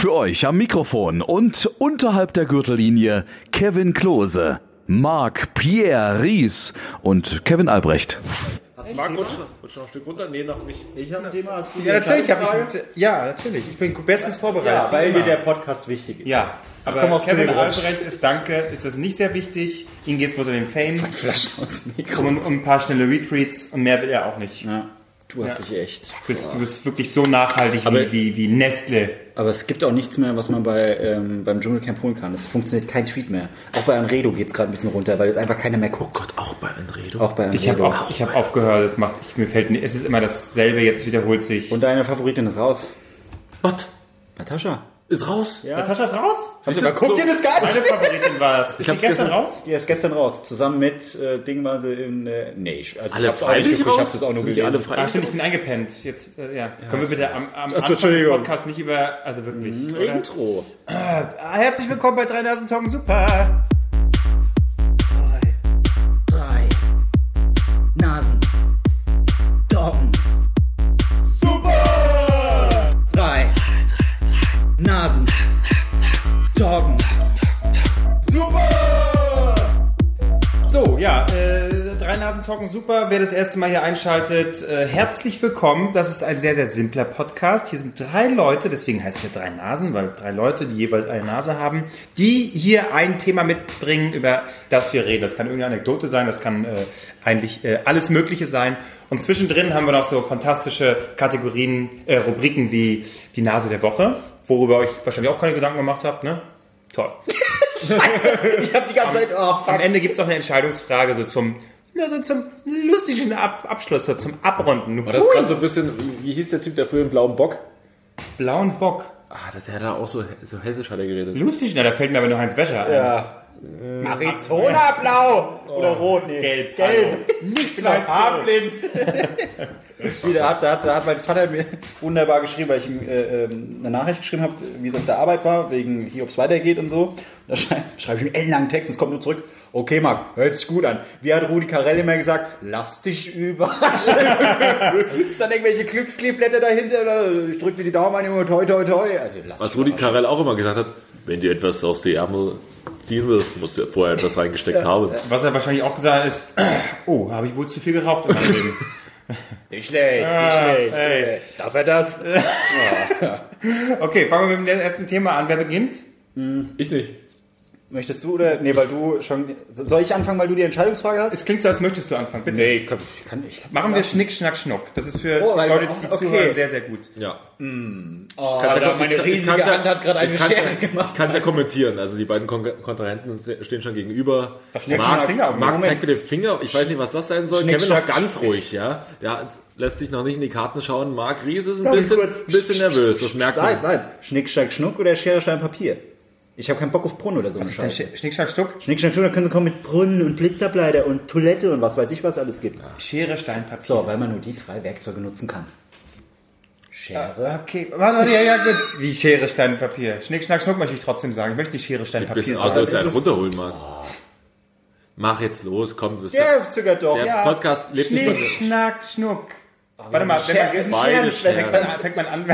Für euch am Mikrofon und unterhalb der Gürtellinie Kevin Klose, Marc Pierre Ries und Kevin Albrecht. Hast du Marc, rutsch, rutsch noch ein Stück runter? Nee, noch nicht. Ich habe ein Thema. Hast du Ja, natürlich habe ich. Ja, natürlich. Ich bin bestens vorbereitet. Ja, weil dir der. Podcast wichtig ist. Ja, aber Kevin. Albrecht ist, danke, ist das nicht sehr wichtig. Ihm geht es bloß um den Fame, Flaschen aus dem Mikro. um, um ein paar schnelle Retweets und mehr will er auch nicht. Ja, du hast Ja. dich echt. Du, bist, du bist wirklich so nachhaltig Aber- wie, wie, wie Nestle. Aber es gibt auch nichts mehr, was man bei, ähm, beim Dschungelcamp holen kann. Es funktioniert kein Tweet mehr. Auch bei Anredo geht es gerade ein bisschen runter, weil einfach keiner mehr guckt. Gott, auch bei Anredo. Auch bei Anredo. Ich habe auch, ich hab aufgehört, es macht, ich, mir fällt, es ist immer dasselbe, jetzt wiederholt sich. Und deine Favoritin ist raus. Was? Natascha. Ist raus? Ja. Natascha ist raus? Hast du mal guckt ihr das gar Meine nicht? Favoritin war das. Ist die hab's gestern gestern- raus? Die ist gestern raus. Zusammen mit äh, Ding war sie in. Äh, nee, ich, also Alle ich hab's auch nicht freiwillig geguckt, Ich raus? hab's auch nur Sind die gelesen. alle Ah, stimmt, ich bin eingepennt. Jetzt, äh, ja. Können wir bitte am, am Achso, Anfang. Podcasts nicht über, also wirklich. oder? Intro. Ah, herzlich willkommen bei Drei Nasen Talken Super. Ja, äh, Drei Nasen Talken Super. Wer das erste Mal hier einschaltet, äh, herzlich willkommen. Das ist ein sehr, sehr simpler Podcast. Hier sind drei Leute, deswegen heißt es ja Drei Nasen, weil drei Leute, die jeweils eine Nase haben, die hier ein Thema mitbringen, über das wir reden. Das kann irgendeine Anekdote sein, das kann äh, eigentlich äh, alles Mögliche sein. Und zwischendrin haben wir noch so fantastische Kategorien, äh, Rubriken wie die Nase der Woche, worüber euch wahrscheinlich auch keine Gedanken gemacht habt, ne? Toll. Ich hab die ganze Zeit. Oh, fuck. Am Ende gibt es auch eine Entscheidungsfrage so zum, ja, so zum lustigen Ab Abschluss, so zum Abrunden. War das Hui. gerade so ein bisschen, wie, hieß der Typ, der früher im blauen Bock? blauen Bock. Ah, das, der hat da auch so, so hessisch hat er geredet. Lustig, na, da fällt mir aber nur Heinz Wäscher ein. Ja. Arizona blau oder rot? Nee. Gelb. Gelb. Nichts weißt du. Farblind. Wie, da, hat, da, hat, da hat mein Vater mir wunderbar geschrieben, weil ich ihm äh, ähm, eine Nachricht geschrieben habe, wie es auf der Arbeit war, wegen hier, ob es weitergeht und so. Da schreibe schreib ich ihm einen ellenlangen Text und es kommt nur zurück. Okay, Marc, hört sich gut an. Wie hat Rudi Carell immer gesagt? Lass dich überraschen. Dann irgendwelche Glückskleeblätter dahinter. Ich drück dir die Daumen an, Junge, toi, toi, toi. Also, lass Was Rudi. Carell auch immer gesagt hat, wenn du etwas aus die Ärmel ziehen willst, musst du vorher etwas reingesteckt haben. Was er wahrscheinlich auch gesagt hat, ist, oh, habe ich wohl zu viel geraucht in meinem Leben. Nicht schlecht, Ah, nicht schlecht. ey. Darf er das? Okay, fangen wir mit dem ersten Thema an. Wer beginnt? Ich nicht. Möchtest du oder? Nee, weil du schon. Soll ich anfangen, weil du die Entscheidungsfrage hast? Es klingt so, als möchtest du anfangen. Bitte. ich kann, ich kann, ich kann Machen wir Schnick, Schnack, Schnuck. Das ist für Oh, weil- Leute, die okay. zuhören, sehr, sehr gut. Ja. Oh, kann's ja- meine ich kann- ich riesige ja- Hand hat gerade eine ich Schere ja, gemacht. Ich kann es ja kommentieren. Also die beiden Kon Kontrahenten stehen schon gegenüber. Was dem Finger auf? Marc zeigt mit dem Finger. Ich weiß nicht, was das sein soll. Schnick, Kevin noch schnack. ganz ruhig, ja. Der lässt sich noch nicht in die Karten schauen. Marc Ries ist ein ich bisschen, bisschen nervös. Das merkt Nein, man. nein. Schnick, Schnack, Schnuck oder Schere, Stein, Papier? Ich habe keinen Bock auf Brunnen oder so. eine Ist das Scheiße. Schnick, Schnack, Stuck? Schnick, Schnack, Schnuck, da können sie kommen mit Brunnen und Blitzerbleiter und Toilette und was weiß ich, was alles gibt. Schere, Stein, Papier. So, weil man nur die drei Werkzeuge nutzen kann. Schere. Okay, warte, warte, ja, ja, gut. Wie Schere, Stein, Papier. Schnick, Schnack, Schnuck möchte ich trotzdem sagen. Ich möchte nicht Schere, Stein, Ein Papier bisschen sagen. aus, als er runterholen, Marc. Mach jetzt los, komm. Das ist Ja, zögert doch. der Ja. Podcast lebt nicht Schnick, von... Schnack, Schnuck. Warte mal, wenn man, Schere- Beide fängt man an, fängt man an.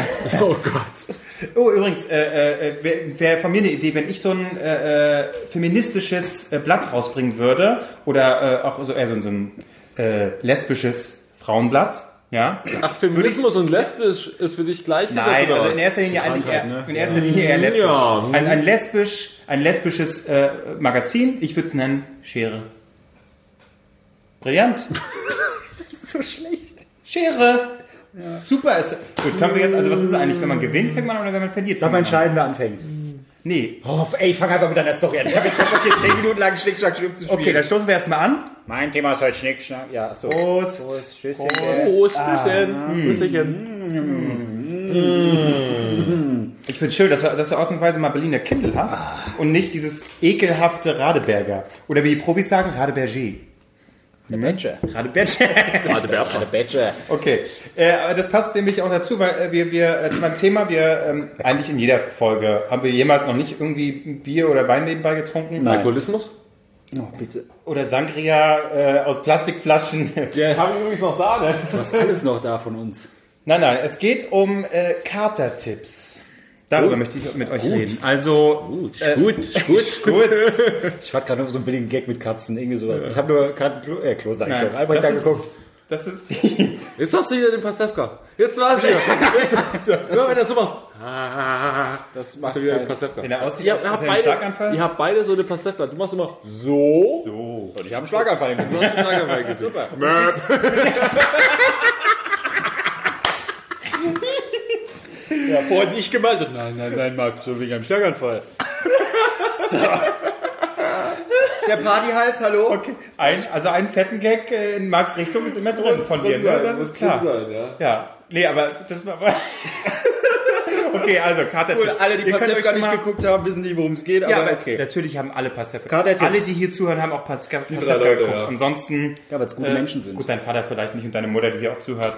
Oh Gott. Oh, übrigens, äh, äh, wäre wär von mir eine Idee, wenn ich so ein äh, äh, feministisches äh, Blatt rausbringen würde oder äh, auch so, eher so, so ein äh, lesbisches Frauenblatt, ja? Ach, Feminismus und lesbisch ist für dich gleichgesetzt Nein, oder also in erster Linie eigentlich eher, ne? in erster Linie eher lesbisch. Ja. Ein, ein lesbisch, ein lesbisches äh, Magazin. Ich würde es nennen Schere. Brillant. so schlecht. Schere. Super ist. Gut, können wir jetzt, also was ist es eigentlich, wenn man gewinnt, fängt man an oder wenn man verliert? Darf man fängt man an? entscheiden, wer anfängt? Nee. Oh, ey, fang einfach mit deiner Story an. Ich habe jetzt Bock, hier 10 Minuten lang Schnick, Schnack, Schnuck zu spielen. Okay, dann stoßen wir erstmal an. Mein Thema ist heute Schnick, Schnack. Ja, so. Prost. Prost. Tschüsschen. Prost. Prostchen. Prostchen. Ich finde schön, dass du, dass du ausnahmsweise mal Berliner Kindle hast und nicht dieses ekelhafte Radeberger. Oder wie die Profis sagen, Radeberger. Badger. Radeberger. Gerade Berber. Der Badger. Okay, äh, aber das passt nämlich auch dazu, weil äh, wir, wir äh, zu meinem Thema, wir ähm, eigentlich in jeder Folge, haben wir jemals noch nicht irgendwie Bier oder Wein nebenbei getrunken? Nein. Alkoholismus? Oh, bitte. Oder Sangria äh, aus Plastikflaschen? Der habe ich übrigens noch da, ne? Was ist alles noch da von uns? nein, nein, es geht um äh, Katertipps. Darüber möchte ich mit euch reden. Also, Gut, ist gut, gut. gut. Ich hatte gerade nur so einen billigen Gag mit Katzen, irgendwie sowas. Ich habe nur gerade Klo, äh, Klo sag ich schon, Albrecht da geguckt. das ist, Jetzt hast du wieder den Pastewka. Jetzt war's wieder. Jetzt, Hör, wenn er so macht. Das macht er wieder den Pastewka. wenn er aussieht, Ihr habt, einen beide, Schlaganfall. ihr habt beide so eine Pastewka. Du machst immer so. so. Und ich habe einen Schlaganfall Gesicht. Du hast den Schlaganfall gesehen. Ja, vorhin ich gemeldet. Nein, nein, nein, Marc, so wegen einem Schlaganfall. so. Der Partyhals, hallo? Okay. Ein, also einen fetten Gag äh, in Marks Richtung ist immer drin von dir, ne? Das ist klar. Sein, ja. Ja. Nee, aber das war. okay, also Kater Cool, alle, die Pastewka schon nicht mal- geguckt haben, wissen nicht, worum es geht, Ja, aber okay. natürlich haben alle Pastewka. Kater-Tipps. Alle, die hier zuhören, haben auch Pastewka drei Pastewka Leute, geguckt. ja. Ansonsten. Ja, weil's gute Menschen sind. Gut, dein Vater vielleicht nicht und deine Mutter, die hier auch zuhört.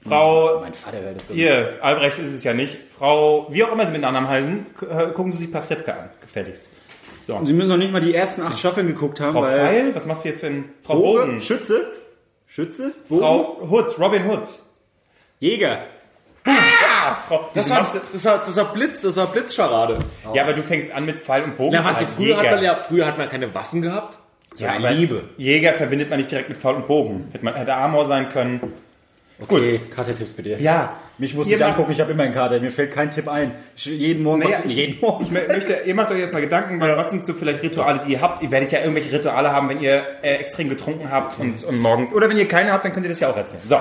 Frau, Mein Vater hört das doch. ihr, Albrecht ist es ja nicht. Frau, wie auch immer sie mit Nachnamen heißen, äh, gucken Sie sich Pastewka an. Gefälligst. So. Sie müssen noch nicht mal die ersten acht Staffeln geguckt haben, Frau weil... Pfeil, was machst du hier für ein. Frau Bogen, Bogen. Schütze, Schütze, Bogen, Frau Hood, Robin Hood. Jäger. Ah, Frau, Das war, das, war, das war Blitz, das war Blitzscharade. Ja, aber du fängst an mit Pfeil und Bogen. Na, was, früher, hat man ja, früher hat man keine Waffen gehabt. Ja, Liebe. Jäger verbindet man nicht direkt mit Pfeil und Bogen. Hätte, man, hätte Amor sein können. Okay, Kater-Tipps bitte jetzt. Ja. Mich muss ich angucken, ich habe immer einen Kater, mir fällt kein Tipp ein. Ich, jeden Morgen, Naja, ich, jeden Morgen. ich mö- möchte, ihr macht euch erstmal Gedanken, weil was sind so vielleicht Rituale, die ihr habt? Ihr werdet ja irgendwelche Rituale haben, wenn ihr äh, extrem getrunken habt und, und morgens. Oder wenn ihr keine habt, dann könnt ihr das ja auch erzählen. So.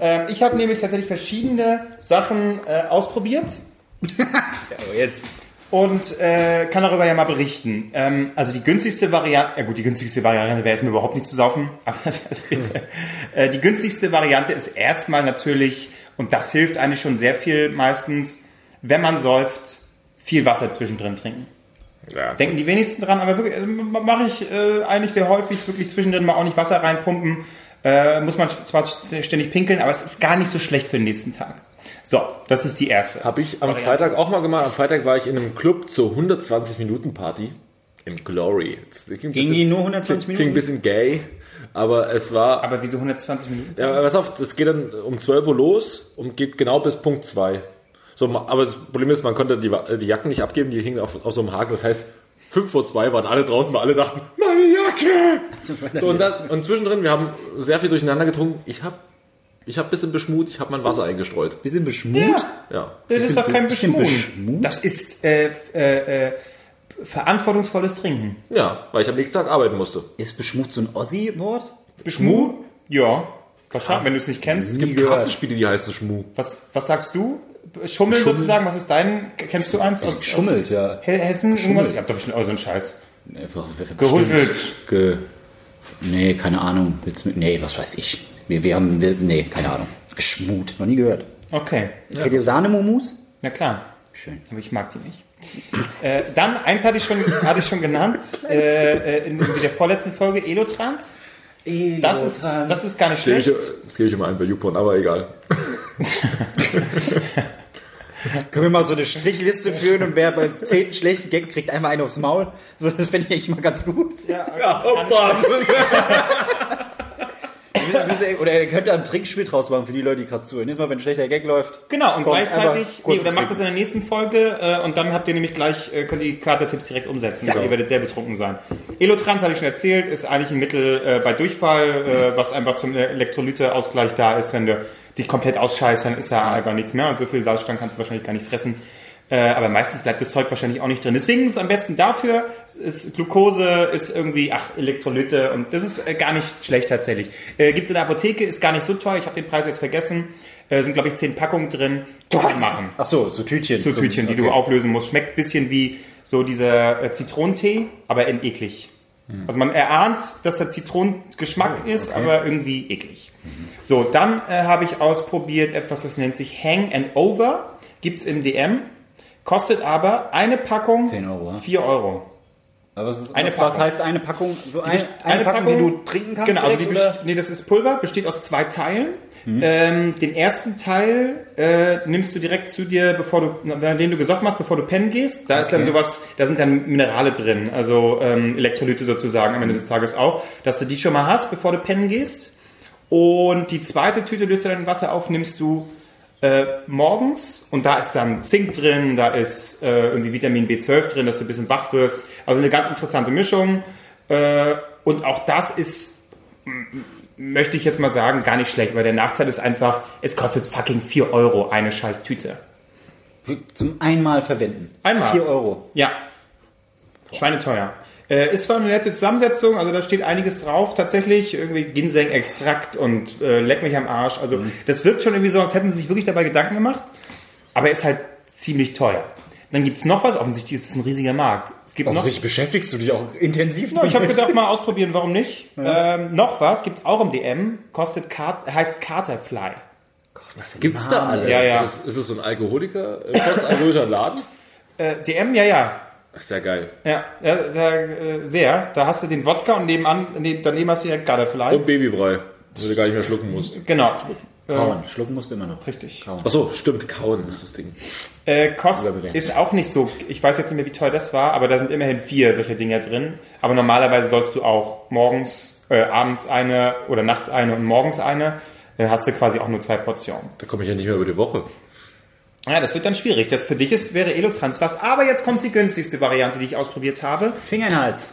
Ähm, ich habe nämlich tatsächlich verschiedene Sachen äh, ausprobiert. Aber jetzt. Und äh, kann darüber ja mal berichten. Ähm, also die günstigste Variante, ja gut, die günstigste Variante wäre jetzt mir überhaupt nicht zu saufen, aber also bitte. äh, die günstigste Variante ist erstmal natürlich, und das hilft eigentlich schon sehr viel meistens, wenn man säuft, viel Wasser zwischendrin trinken. Ja. Denken die wenigsten dran, aber wirklich, also, mache ich äh, eigentlich sehr häufig, wirklich zwischendrin mal auch nicht Wasser reinpumpen. Äh, muss man zwar ständig pinkeln, aber es ist gar nicht so schlecht für den nächsten Tag. So, das ist die erste. Habe ich am Variante. Freitag auch mal gemacht. Am Freitag war ich in einem Club zur 120 Minuten Party im Glory. Gingen die nur 120 Klingt ein Minuten? bisschen gay, aber es war. Aber wieso 120 Minuten? ja, pass auf, das geht dann um 12 Uhr los und geht genau bis Punkt 2. So, aber das Problem ist, man konnte die, die Jacken nicht abgeben, die hingen auf, auf so einem Haken. Das heißt, 5 vor 2 waren alle draußen, weil alle dachten, meine Jacke! So, und, das, und zwischendrin, wir haben sehr viel durcheinander getrunken. Ich habe ich hab ein bisschen beschmut, ich habe mein Wasser eingestreut. Bisschen beschmut. Ja. Das ist doch kein bisschen Beschmut. Das ist äh, äh, äh, verantwortungsvolles Trinken. Ja, weil ich am nächsten Tag arbeiten musste. Ist beschmut so ein Ossi-Wort? Beschmut? Ja. Wahrscheinlich, wenn du es nicht kennst. Es gibt. Kartenspiele, die heißen Schmu. Was, was sagst du? Schummeln sozusagen, was ist dein? Kennst du eins aus, Schummelt, aus ja. He- Hessen? Irgendwas? Ihr habt doch bestimmt auch so einen Scheiß. Nee, Gehuschelt. Ge nee, keine Ahnung. Willst du mit, nee, was weiß ich. Wir, wir haben, wir, nee, keine Ahnung. Geschmut, noch nie gehört. Okay. Kennt ihr Sahnemomus? Na klar. Schön. Aber ich mag die nicht. äh, dann, eins hatte ich schon, hatte ich schon genannt, äh, äh, in, in der vorletzten Folge, Elotrans. Das ist, das ist gar nicht Gebe ich, schlecht. das gebe ich immer ein bei YouPorn, aber egal. Können wir mal so eine Strichliste führen und wer beim zehnten schlechten Gag kriegt einmal einen aufs Maul? So, das fände ich eigentlich mal ganz gut. Ja, Ja, Hoppa! Oder er könnte einen Trinkspiel draus machen für die Leute, die gerade zuhören. Nächstes Mal, wenn ein schlechter Gag läuft. Genau, und gleichzeitig, nee, dann macht das in der nächsten Folge äh, und dann habt ihr nämlich gleich, äh, könnt ihr die Katertipps direkt umsetzen, weil ihr werdet sehr betrunken sein. Elotrans, habe ich schon erzählt, ist eigentlich ein Mittel äh, bei Durchfall, äh, was einfach zum Elektrolyteausgleich da ist. Wenn du dich komplett ausscheißt, dann ist da einfach nichts mehr und so viel Salzstangen kannst du wahrscheinlich gar nicht fressen. Äh, aber meistens bleibt das Zeug wahrscheinlich auch nicht drin. Deswegen ist es am besten dafür, ist Glucose, ist irgendwie, ach, Elektrolyte und das ist äh, gar nicht schlecht tatsächlich. Äh, gibt's in der Apotheke, ist gar nicht so teuer, ich habe den Preis jetzt vergessen. Äh, sind, glaube ich, zehn Packungen drin. Kann man machen. Ach so, so Tütchen. So Tütchen, die du okay. auflösen musst. Schmeckt ein bisschen wie so dieser äh, Zitronentee, aber in eklig. Also man erahnt, dass der Zitronengeschmack ist, aber irgendwie eklig. So, dann äh, habe ich ausprobiert etwas, das nennt sich Hang and Over. Gibt's im DM. Kostet aber eine Packung 10 Euro, ja. 4 Euro. Aber was, ist, Eine was, was Packung. heißt eine Packung? So ein, best- eine, Packung, die du trinken kannst? Genau, also die nee, das ist Pulver, besteht aus zwei Teilen. Mhm. Ähm, den ersten Teil äh, nimmst du direkt zu dir, bevor du, nachdem du gesoffen hast, bevor du pennen gehst. Da ist dann sowas, da sind dann Minerale drin, also ähm, Elektrolyte sozusagen am Ende des Tages auch, dass du die schon mal hast, bevor du pennen gehst. Und die zweite Tüte löst du dann in Wasser auf, nimmst du Äh, morgens und da ist dann Zink drin, da ist äh, irgendwie Vitamin B12 drin, dass du ein bisschen wach wirst. Also eine ganz interessante Mischung. Äh, und auch das ist, möchte ich jetzt mal sagen, gar nicht schlecht, weil der Nachteil ist einfach, es kostet fucking 4 Euro eine scheiß Tüte. Zum einmal verwenden. Einmal. 4 Euro. Ja. Schweineteuer. Äh, ist zwar eine nette Zusammensetzung, also da steht einiges drauf, tatsächlich, irgendwie Ginseng-Extrakt und äh, leck mich am Arsch. Also das wirkt schon irgendwie so, als hätten sie sich wirklich dabei Gedanken gemacht, aber ist halt ziemlich teuer. Dann gibt's noch was, offensichtlich ist es ein riesiger Markt. Es gibt noch, Offensichtlich beschäftigst du dich auch intensiv ich habe gedacht, mal ausprobieren, warum nicht. Ähm, noch was, gibt's auch im DM, kostet, heißt Carterfly. Was gibt's da alles? Ja, ja. Ist, es, ist es so ein Alkoholiker, äh, postalkoholischer Laden? Äh, DM, ja, ja. Ach, ja geil. Ja, ja da, äh, sehr. Da hast du den Wodka und nebenan, neben, daneben hast du ja Carterfly. Und Babybrei, wo du gar nicht mehr schlucken musst. Genau. Kauen. Schlucken musst du immer noch. Richtig. Ach so, stimmt, kauen ist das Ding. Äh, Kost ist auch nicht so, ich weiß jetzt nicht mehr, wie teuer das war, aber da sind immerhin vier solche Dinger drin. Aber normalerweise sollst du auch morgens, äh, abends eine oder nachts eine und morgens eine. Dann hast du quasi auch nur zwei Portionen. Da komme ich ja nicht mehr über die Woche. Ja, das wird dann schwierig. Das für dich ist, wäre Elotrans was. Aber jetzt kommt die günstigste Variante, die ich ausprobiert habe. Finger in den Hals.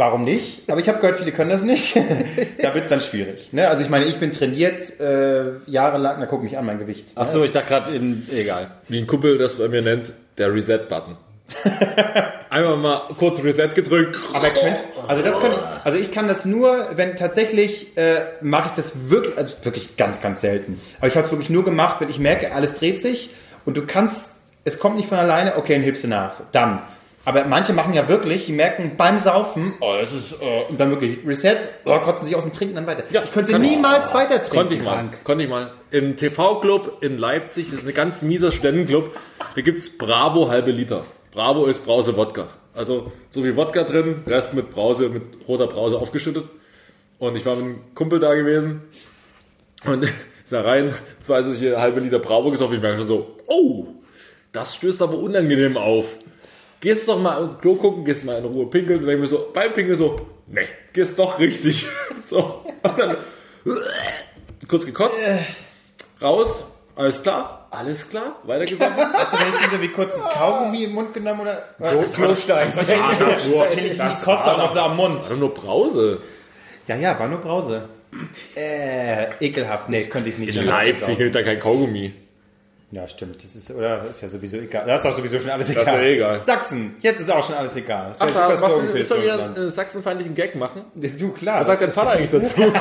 Warum nicht? Aber ich habe gehört, viele können das nicht. da wird's dann schwierig. Ne? Also ich meine, ich bin trainiert äh, jahrelang. Na, guck mich an, mein Gewicht. Ach so, ich sag gerade in, egal. Wie ein Kumpel das bei mir nennt, der Reset-Button. Einmal mal kurz Reset gedrückt. Aber könnt, also das könnt, also ich kann das nur, wenn tatsächlich äh, mache ich das wirklich, also wirklich ganz, ganz selten. Aber ich habe es wirklich nur gemacht, wenn ich merke, alles dreht sich und du kannst, es kommt nicht von alleine, okay, dann hilfst du nach. So, dann. Aber manche machen ja wirklich, die merken beim Saufen, oh, das ist, äh, und dann wirklich Reset, oh, kotzen sich aus dem Trinken dann weiter. Ja, ich könnte kann ich. niemals weiter trinken. Konnte ich mal. Konnte ich mal. Im TV-Club in Leipzig, das ist ein ganz mieser Studentenclub, da gibt's Bravo halbe Liter. Bravo ist Brause Wodka. Also so viel Wodka drin, Rest mit Brause, mit roter Brause aufgeschüttet. Und ich war mit einem Kumpel da gewesen und ist da rein, zwei solche halbe Liter Bravo gesoffen. Ich merke schon so, oh, das stößt aber unangenehm auf. Gehst doch mal im Klo gucken, gehst mal in Ruhe pinkeln und dann mir so, beim Pinkeln so, nee, gehst doch richtig. So. Und dann kurz gekotzt, raus, alles klar, alles klar, weitergesoffen. Hast du wenigstens so wie kurz ein Kaugummi im Mund genommen oder? Was? Klostein. Wahrscheinlich nicht Kotze, auch so am Mund. Also nur Brause. Ja, ja, war nur Brause. Äh, ekelhaft. Nee, könnte ich nicht. In Leipzig nimmt da kein Kaugummi. Ja, stimmt. Das ist, oder? Ist ja sowieso egal. Das ist doch sowieso schon alles ist egal. ja egal. Sachsen. Jetzt ist auch schon alles egal. Das Ach, da was für ist doch wieder einen sachsenfeindlichen Gag machen. Du, klar. Was sagt dein Vater eigentlich dazu?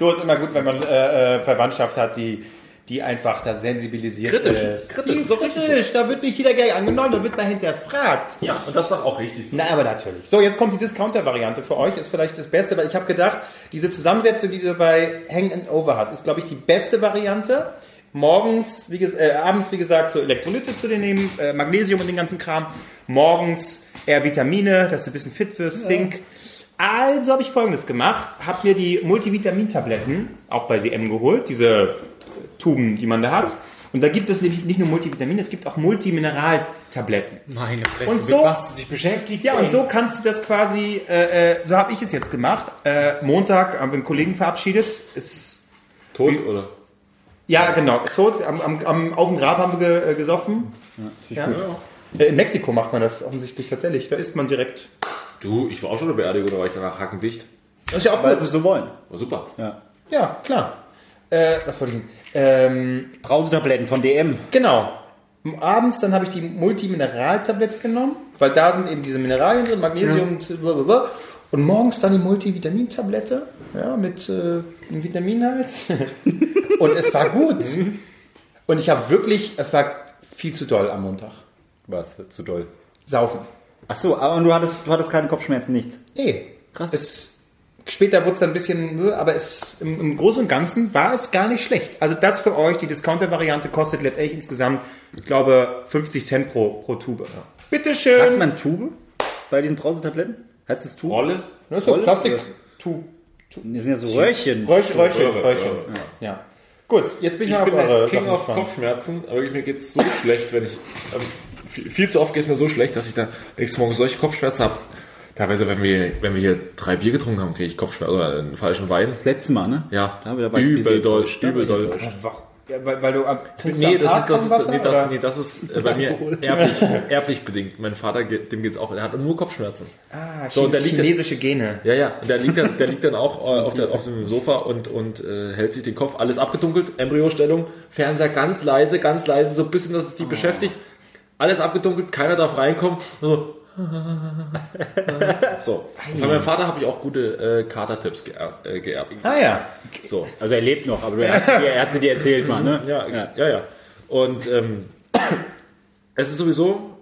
du ist immer gut, wenn man äh, äh, Verwandtschaft hat, die, die einfach da sensibilisiert Kritisch. ist. Kritisch. Die Ist richtig kritisch. Da wird nicht jeder Gag angenommen, da wird mal hinterfragt. ja, und das ist doch auch richtig so. Na, aber natürlich. So, jetzt kommt die Discounter-Variante für euch. Ist vielleicht das Beste, weil ich habe gedacht, diese Zusammensetzung, die du bei Hang and Over hast, ist, glaube ich, die beste Variante. Morgens, wie, äh, abends, wie gesagt, so Elektrolyte zu dir nehmen, äh, Magnesium und den ganzen Kram. Morgens eher Vitamine, dass du ein bisschen fit wirst, Zink. Also habe ich folgendes gemacht, habe mir die Multivitamintabletten auch bei DM geholt, diese Tuben, die man da hat. Und da gibt es nämlich nicht nur Multivitamine, es gibt auch Multimineraltabletten. Meine Fresse, Und so- mit was du dich beschäftigst. Ja, ey. und so kannst du das quasi, äh, äh, so habe ich es jetzt gemacht. Äh, Montag haben wir einen Kollegen verabschiedet. Ist, Tot, oder? ja, genau, ist tot. Am, am, am, auf dem Grab haben wir ge, äh, gesoffen. Ja, Äh, In Mexiko macht man das offensichtlich tatsächlich. Da isst man direkt. Du, ich war auch schon eine Beerdigung, da war ich danach hackendicht. Das ist ja auch Weil gut. sie so wollen. War super. Ja. Ja, klar. Äh, was wollte ich? Ähm, Brausetabletten von DM. Genau. Abends dann habe ich die Multimineraltablette genommen, weil da sind eben diese Mineralien drin, Magnesium, blablabla. und morgens dann die Multivitamintablette, ja, mit äh, einem Vitaminhals. und es war gut. Und ich habe wirklich, es war viel zu doll am Montag. Was? Zu doll. Saufen. Ach so, aber du hattest, du hattest keine Kopfschmerzen, nichts. Nee. Krass. Es, später wurde es dann ein bisschen, aber es, im, im Großen und Ganzen war es gar nicht schlecht. Also das für euch, die Discounter-Variante kostet letztendlich insgesamt, ich glaube, 50 Cent pro, pro Tube. Bitteschön. Sagt man Tube bei diesen Brausetabletten? Heißt das Tube? Rolle? Das ist so Rolle? Plastik. Tu, Das sind ja so Röhrchen. Röhrchen, Röhrchen, Röhrchen. Röhre. Ja. Gut, jetzt bin ich, Ich mal bin auf eure der King of. Kopfschmerzen, aber mir geht's so schlecht, wenn ich, ähm, viel, viel zu oft geht es mir so schlecht, dass ich da nächsten Morgen solche Kopfschmerzen habe, Teilweise, wenn wir, wenn wir hier drei Bier getrunken haben, kriege ich Kopfschmerzen oder einen falschen Wein. Das letzte Mal, ne? Ja, Da ein bisschen übel doll, übel doll. ja, weil, weil du am, trinkst Nee, das Tag ist, das, ist, Wasser, nee, das, nee, das ist äh, bei mir erblich, erblich bedingt. Mein Vater, geht- dem geht's auch, er hat nur Kopfschmerzen. Ah, So, und der liegt dann- chinesische Gene. Ja, ja, der liegt dann, der liegt dann auch äh, auf, der, auf dem Sofa und, und äh, hält sich den Kopf, alles abgedunkelt, Embryostellung, Fernseher ganz leise, ganz leise, so ein bisschen, dass es die beschäftigt. Alles abgedunkelt, keiner darf reinkommen. So. so. Von meinem Vater habe ich auch gute äh, Katertipps geerbt. Äh, geerbt. Ah ja. So. Also er lebt noch, aber er hat, er hat sie dir erzählt mal, ne? Ja, ja, ja. Und ähm, es ist sowieso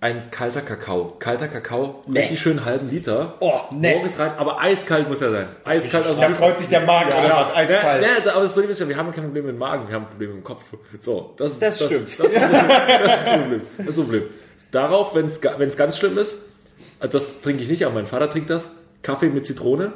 ein kalter Kakao. Kalter Kakao, richtig schön halben Liter. Oh, nee. Morgens rein, aber eiskalt muss er sein. Eiskalt aus Da Kühlschrank. freut sich der Magen oder was? Eiskalt. Ja, ja, aber das Problem ist ja, wir haben kein Problem mit dem Magen, wir haben ein Problem mit dem Kopf. So, das, Das stimmt. Das, ist das Problem. Das ist das Problem. Darauf, wenn es ganz schlimm ist, also das trinke ich nicht, aber mein Vater trinkt das, Kaffee mit Zitrone.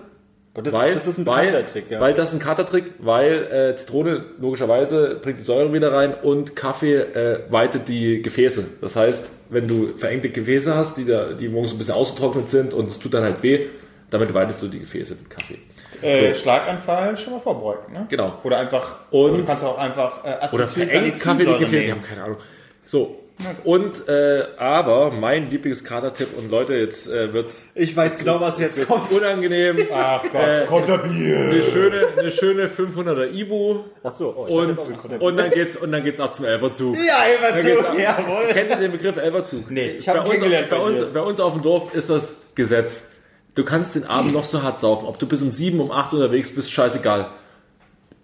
Und das, weil, das ist ein weil, bekannter Trick, ja. Weil das ist ein Katertrick, weil äh, Zitrone logischerweise bringt die Säure wieder rein und Kaffee äh, weitet die Gefäße. Das heißt, wenn du verengte Gefäße hast, die, da, die morgens ein bisschen ausgetrocknet sind und es tut dann halt weh, damit weitest du die Gefäße mit Kaffee. Äh, Schlaganfall schon mal vorbeugen, ne? Genau. Oder einfach, Und- du kannst auch einfach äh, Oder verengt Kaffee die Gefäße, ich habe keine Ahnung. So, und äh, aber mein Lieblingskatertipp und Leute, jetzt äh, wird's Ich weiß genau, was jetzt kommt. unangenehm. Ach Gott, Äh, Konterbier. Eine schöne, eine schöne 500er Ibu Achso, oh, ich und, und dann geht's und dann geht's auch zum Elferzug. Ja, ab. Jawohl. Kennt ihr den Begriff Elferzug? Nee, Ich habe bei ihn uns, kennengelernt bei, bei uns, bei uns auf dem Dorf ist das Gesetz. Du kannst den Abend noch so hart saufen. Ob du bis um sieben, um acht unterwegs bist, scheißegal.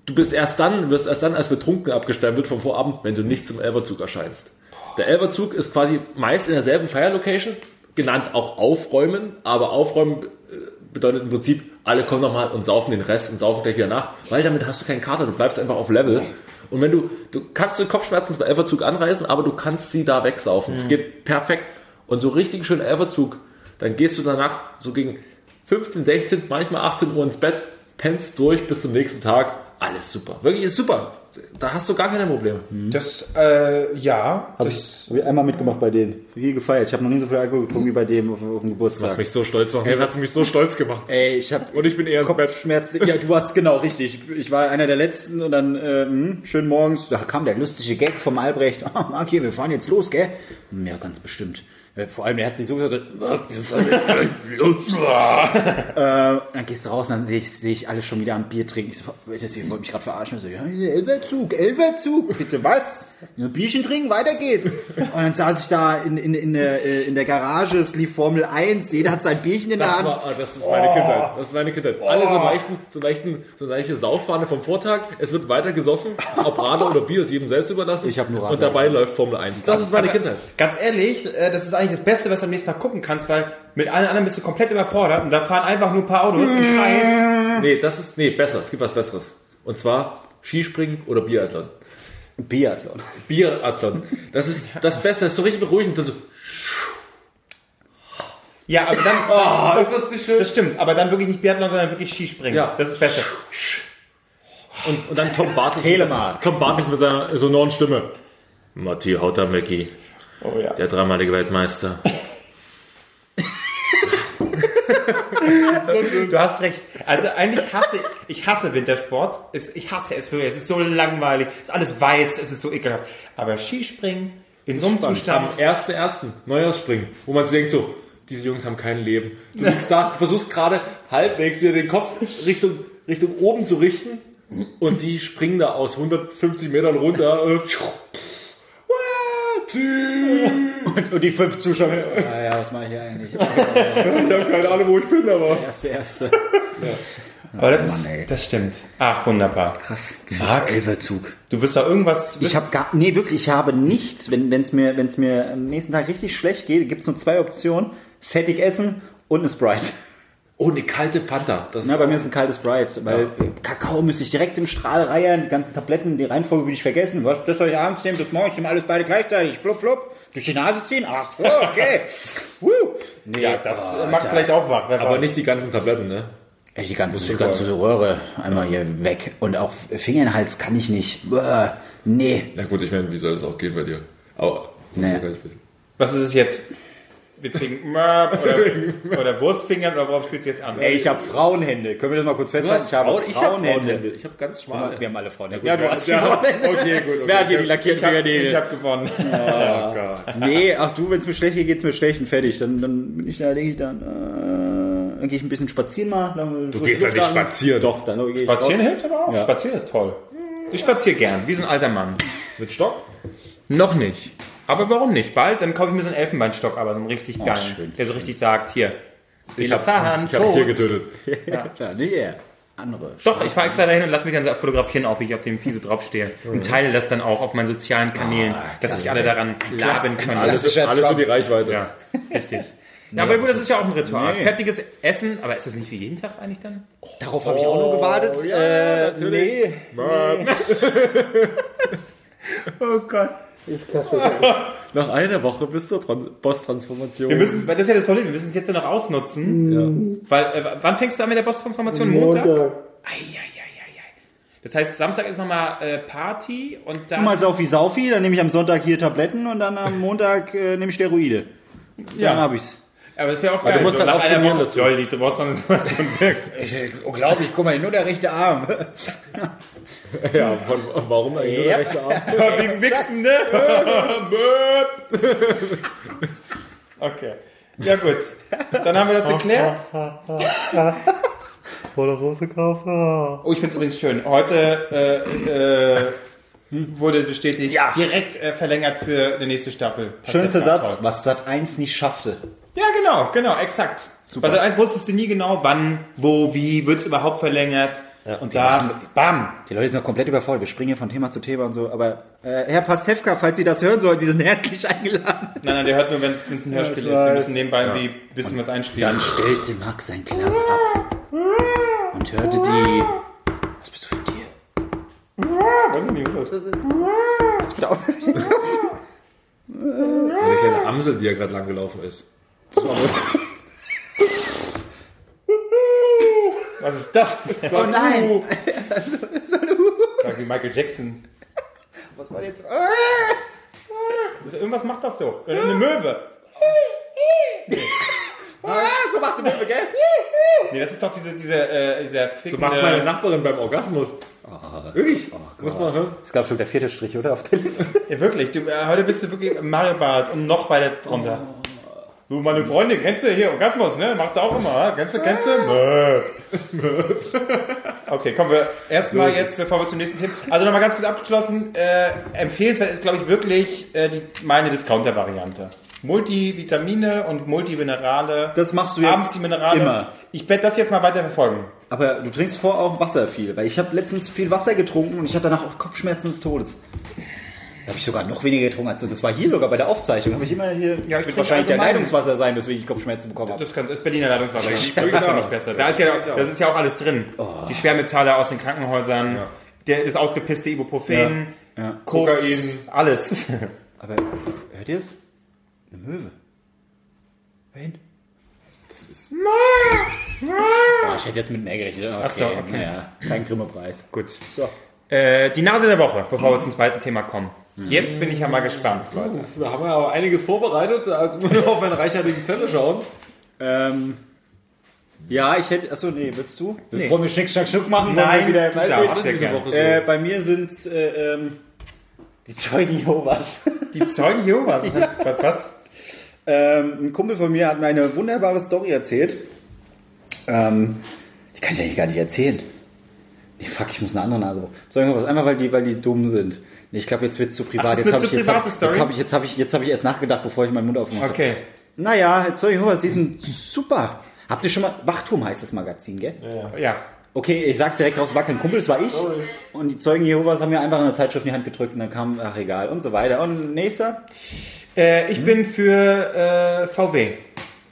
Du bist erst dann, wirst erst dann als betrunken abgestempelt vom Vorabend, wenn du nicht zum Elverzug erscheinst. Der Elverzug ist quasi meist in derselben Feierlocation, genannt auch Aufräumen, aber Aufräumen äh, bedeutet im Prinzip, alle kommen nochmal und saufen den Rest und saufen gleich wieder nach, weil damit hast du keinen Kater, du bleibst einfach auf Level. Und wenn du, du kannst den Kopfschmerzen zum Elverzug anreißen, aber du kannst sie da wegsaufen. Es geht perfekt. Und so richtig schön Elverzug, dann gehst du danach so gegen 15, 16, manchmal 18 Uhr ins Bett, pennst durch bis zum nächsten Tag. Alles super. Wirklich ist super. Da hast du gar keine Probleme. Das, äh, ja. Habe ich, hab ich einmal mitgemacht bei denen. Hier gefeiert. Ich habe noch nie so viel Alkohol getrunken wie bei dem auf, auf dem Geburtstag. mich so stolz noch. hast du mich so stolz gemacht. Ey, ich habe Und ich bin eher ins. Kopfschmerzen. Ja, du warst genau richtig. Ich war einer der letzten und dann äh, hm, schön morgens, da kam der lustige Gag vom Albrecht. Ah, Marc, hier, wir fahren jetzt los, gell? Hm, Ja, ganz bestimmt. Äh, Vor allem, er hat sich so gesagt, äh, dann gehst du raus und dann sehe ich, sehe ich alle schon wieder am Bier trinken. Ich so, das ihr wollt mich gerade verarschen. Ich so, ja, Elverzug, Elverzug. Bitte was? Ja, Bierchen trinken, weiter geht's. Und dann saß ich da in, in, in, der, äh, in der Garage, es lief Formel 1, jeder hat sein Bierchen in der Das, Hand. war, ah, das ist meine Kindheit. Das ist meine Kindheit. Alle so leichten, so leichten, so leichte Sauffahne vom Vortag. Es wird weiter gesoffen. Ob Radler oder Bier ist jedem selbst überlassen. Ich hab nur Radler. Und dabei läuft Formel 1. Das ist meine Kindheit. ganz ehrlich, das ist eigentlich das Beste, was du am nächsten Tag gucken kannst, weil mit allen anderen bist du komplett überfordert und da fahren einfach nur ein paar Autos im Kreis. Nee, das ist, nee, besser. Es gibt was Besseres. Und zwar Skispringen oder Biathlon. Biathlon. Biathlon. Das ist das Beste. Das ist so richtig beruhigend. Und so, Ja, aber dann, oh, ist das nicht schön? das stimmt, aber dann wirklich nicht Biathlon, sondern wirklich Skispringen. Ja. Das ist besser. Und, und dann Tom Bartels. Telemark. Tom Bartels mit seiner sonoren Stimme. Matti Hautamecki, Oh ja. der dreimalige Weltmeister. Du hast recht. Also eigentlich hasse ich, ich hasse Wintersport. Ich hasse es wirklich. Es ist so langweilig. Es ist alles weiß. Es ist so ekelhaft. Aber Skispringen in so einem Am Zustand. 1.1. Neujahrsspringen, wo man sich denkt so, diese Jungs haben kein Leben. Du liegst da, du versuchst gerade halbwegs wieder den Kopf Richtung, Richtung oben zu richten und die springen da aus 150 Metern runter. Und- Und, die fünf Zuschauer. Ah, ja, was mache ich hier eigentlich? Ich habe keine Ahnung, wo ich bin, aber... Erste, erste. Aber das, ist, Mann, ey. das stimmt. Ach, wunderbar. Krass. Marc. Elferzug. Du wirst da irgendwas. Ich habe gar, nee, wirklich, ich habe nichts. Wenn es mir, wenn's mir am nächsten Tag richtig schlecht geht, gibt es nur zwei Optionen. Fettig essen und eine Sprite. Oh, eine kalte Fanta. Das Na, bei mir ist ein kaltes Sprite, weil Kakao müsste ich direkt im Strahl reiern, die ganzen Tabletten, die Reihenfolge würde ich vergessen. Was, das soll ich abends nehmen, das morgen, ich nehme alles beide gleichzeitig. Flup, flup, durch die Nase ziehen. Ach so, okay. Woo. Nee, ja, das oh, macht Alter. vielleicht auch wach. Wer aber weiß. nicht die ganzen Tabletten, ne? Ey, die ganze, die ganze. Röhre einmal hier weg. Und auch Finger in den Hals kann ich nicht. Bäh, nee. Na gut, ich meine, wie soll das auch gehen bei dir? Aber... Nee. Was ist es jetzt? Jetzt wegen Möp oder, oder Wurstfingern oder worauf spielst du jetzt an? Ey, ich habe Frauenhände. Können wir das mal kurz festhalten? Ich habe Frauen, ich habe Frauenhände. Frauenhände. Ich habe ganz schmale. Wir haben alle Frauenhände. Ja, Ja, du hast ja, Frauenhände. Okay, gut. Okay. Wer hat hier die lackierten ich habe Fingernägel? hab gewonnen. Oh Gott. Nee, ach du, wenn es mir schlecht geht, geht's mir schlecht und fertig. Dann, dann bin ich da, denke ich dann, äh, dann gehe ich ein bisschen spazieren mal. Dann Du gehst ja nicht spazieren. Doch, dann gehe ich Spazieren raus. hilft aber auch. Ja. Spazieren ist toll. Ich spaziere gern, wie so ein alter Mann. Mit Stock? Noch nicht. Aber warum nicht? Bald, dann kaufe ich mir so einen Elfenbeinstock, aber so einen richtig geilen, schön. der so richtig sagt, hier, Ich ich hab Tier getötet. Ja, nicht er. Andere. Doch, ich fahre extra dahin und lass mich dann so fotografieren, auch wie ich auf dem Fiese draufstehe. Und teile das dann auch auf meinen sozialen Kanälen, dass sich alle daran laben können. Alles, Klassischer alles für die Reichweite. Ja, richtig. Ja, aber gut, das ist ja auch ein Ritual. Fertiges Essen, aber ist das nicht wie jeden Tag eigentlich dann? Darauf habe ich auch nur gewartet. ja, äh, natürlich. nee. Oh Gott. Nach einer Woche bis zur Tran Boss-Transformation. Wir müssen, weil das ist ja das Problem, wir müssen es jetzt noch ausnutzen. Weil, äh, wann fängst du an mit der Boss-Transformation? Montag? Eieieiei. Das heißt, Samstag ist nochmal äh, Party und dann. Mal Saufi Saufi, dann nehme ich am Sonntag hier Tabletten und dann am Montag äh, nehme ich Steroide. Ja. Dann habe ich's. Aber das wäre auch geil. du musst dann auch einer Woche- dazu. Lol, die Boss-Transformation wirkt. Unglaublich, guck mal, nur der rechte Arm. Ja, warum eigentlich nur der rechte Arm? Wegen Wichsen, ne? okay. Ja, gut. Dann haben wir das geklärt. Volle Rose kaufen. Oh, ich finde es übrigens schön. Heute äh, äh, wurde bestätigt, Ja. direkt äh, verlängert für die nächste Staffel. Schönster Satz, was Sat 1 nicht schaffte. Ja, genau, genau, exakt. Bei Sat 1 wusstest du nie genau, wann, wo, wie, wird es überhaupt verlängert. und da, bam. Die Leute sind noch komplett überfordert. Wir springen hier von Thema zu Thema und so. Aber äh, Herr Pastewka, falls Sie das hören sollen, Sie sind herzlich eingeladen. Nein, nein, der hört nur, wenn es ein Hörspiel ich ist. Wir müssen nebenbei irgendwie ein bisschen was einspielen. Dann stellte Max sein Glas ab und hörte die... Was bist du für ein Tier? Weiß ich nicht, was ist das? Jetzt bitte auch. Eine kleine Amsel, die ja gerade lang gelaufen ist. Was ist das? Oh nein! Klingt wie Michael Jackson. Was war jetzt? Das- Irgendwas macht das so. Äh, Eine Möwe. Ah, so macht die Möwe, gell? Nee, das ist doch diese, diese, äh, dieser So macht meine Nachbarin beim Orgasmus. Wirklich? Muss man hören? Das ist, glaube ich, schon der vierte Strich, oder? Auf der Liste. Ja, wirklich. Du, äh, heute bist du wirklich Mario Bart und noch weiter drunter. Du, meine Freundin, kennst du hier Orgasmus, ne? Macht sie auch immer? Kennst du, kennst du? Okay, kommen wir erstmal jetzt, bevor wir zum nächsten Thema. Also nochmal ganz kurz abgeschlossen. Äh, empfehlenswert ist, glaube ich, wirklich äh, die, meine Discounter-Variante. Multivitamine und Multiminerale. Das machst du jetzt Abends die Minerale. immer. Ich werde das jetzt mal weiter verfolgen. Aber du trinkst vor auch Wasser viel, weil ich habe letztens viel Wasser getrunken und ich hatte danach auch Kopfschmerzen des Todes. Da habe ich sogar noch weniger getrunken als du. Das war hier sogar bei der Aufzeichnung. Habe ich immer hier. Ja, das wird wahrscheinlich der. Leitungswasser sein, weswegen ich Kopfschmerzen bekommen habe. Das kann, ist Berliner Leitungswasser. Das ist Ja, ja genau. nicht besser. Da ist ja, das ist ja auch alles drin. Die Schwermetalle aus den Krankenhäusern, der, das ausgepisste Ibuprofen, Ja. Ja. Kokain, Kokain. alles. Aber hört ihr es? Eine Möwe. Wohin? Das ist. Oh, ich hätte jetzt mit mehr gerechnet. Okay, Ach so, okay. Naja, kein Grimme-Preis. Gut. So. Äh, die Nase der Woche, bevor wir zum zweiten Thema kommen. Jetzt bin ich ja mal gespannt, Leute. Da haben wir aber einiges vorbereitet. Da müssen wir auf meine reichhaltige Zelle schauen. Ähm, ja, ich hätte. Achso, nee, willst du? Nee. Wollen wir Schnick, Schnack, Schnuck machen? Nein, wieder, du weißt darfst. du, sehr diese gern. Woche so. äh, bei mir sind es äh, ähm, die Zeugen Jehovas. Die Zeugen Jehovas. Was, was? ähm, ein Kumpel von mir hat mir eine wunderbare Story erzählt. Ähm, die kann ich eigentlich gar nicht erzählen. Nee, fuck, ich muss eine andere Nase. Zeugen Jehovas, einfach weil die, weil die dumm sind. Nee, ich glaube, jetzt wird es zu privat. Ach, das ist jetzt habe zu ich, jetzt hab, jetzt hab ich, jetzt hab ich, jetzt hab ich erst nachgedacht, bevor ich meinen Mund aufgemacht habe. Okay. Naja, Zeugen Jehovas, die sind super. Habt ihr schon mal, Wachturm heißt das Magazin, gell? Ja. Okay, ich sag's direkt raus, war kein Kumpel, das war ich. Und die Zeugen Jehovas haben mir einfach eine Zeitschrift in die Hand gedrückt und dann kam, ach egal, und so weiter. Und nächster? Äh, ich bin für äh, VW.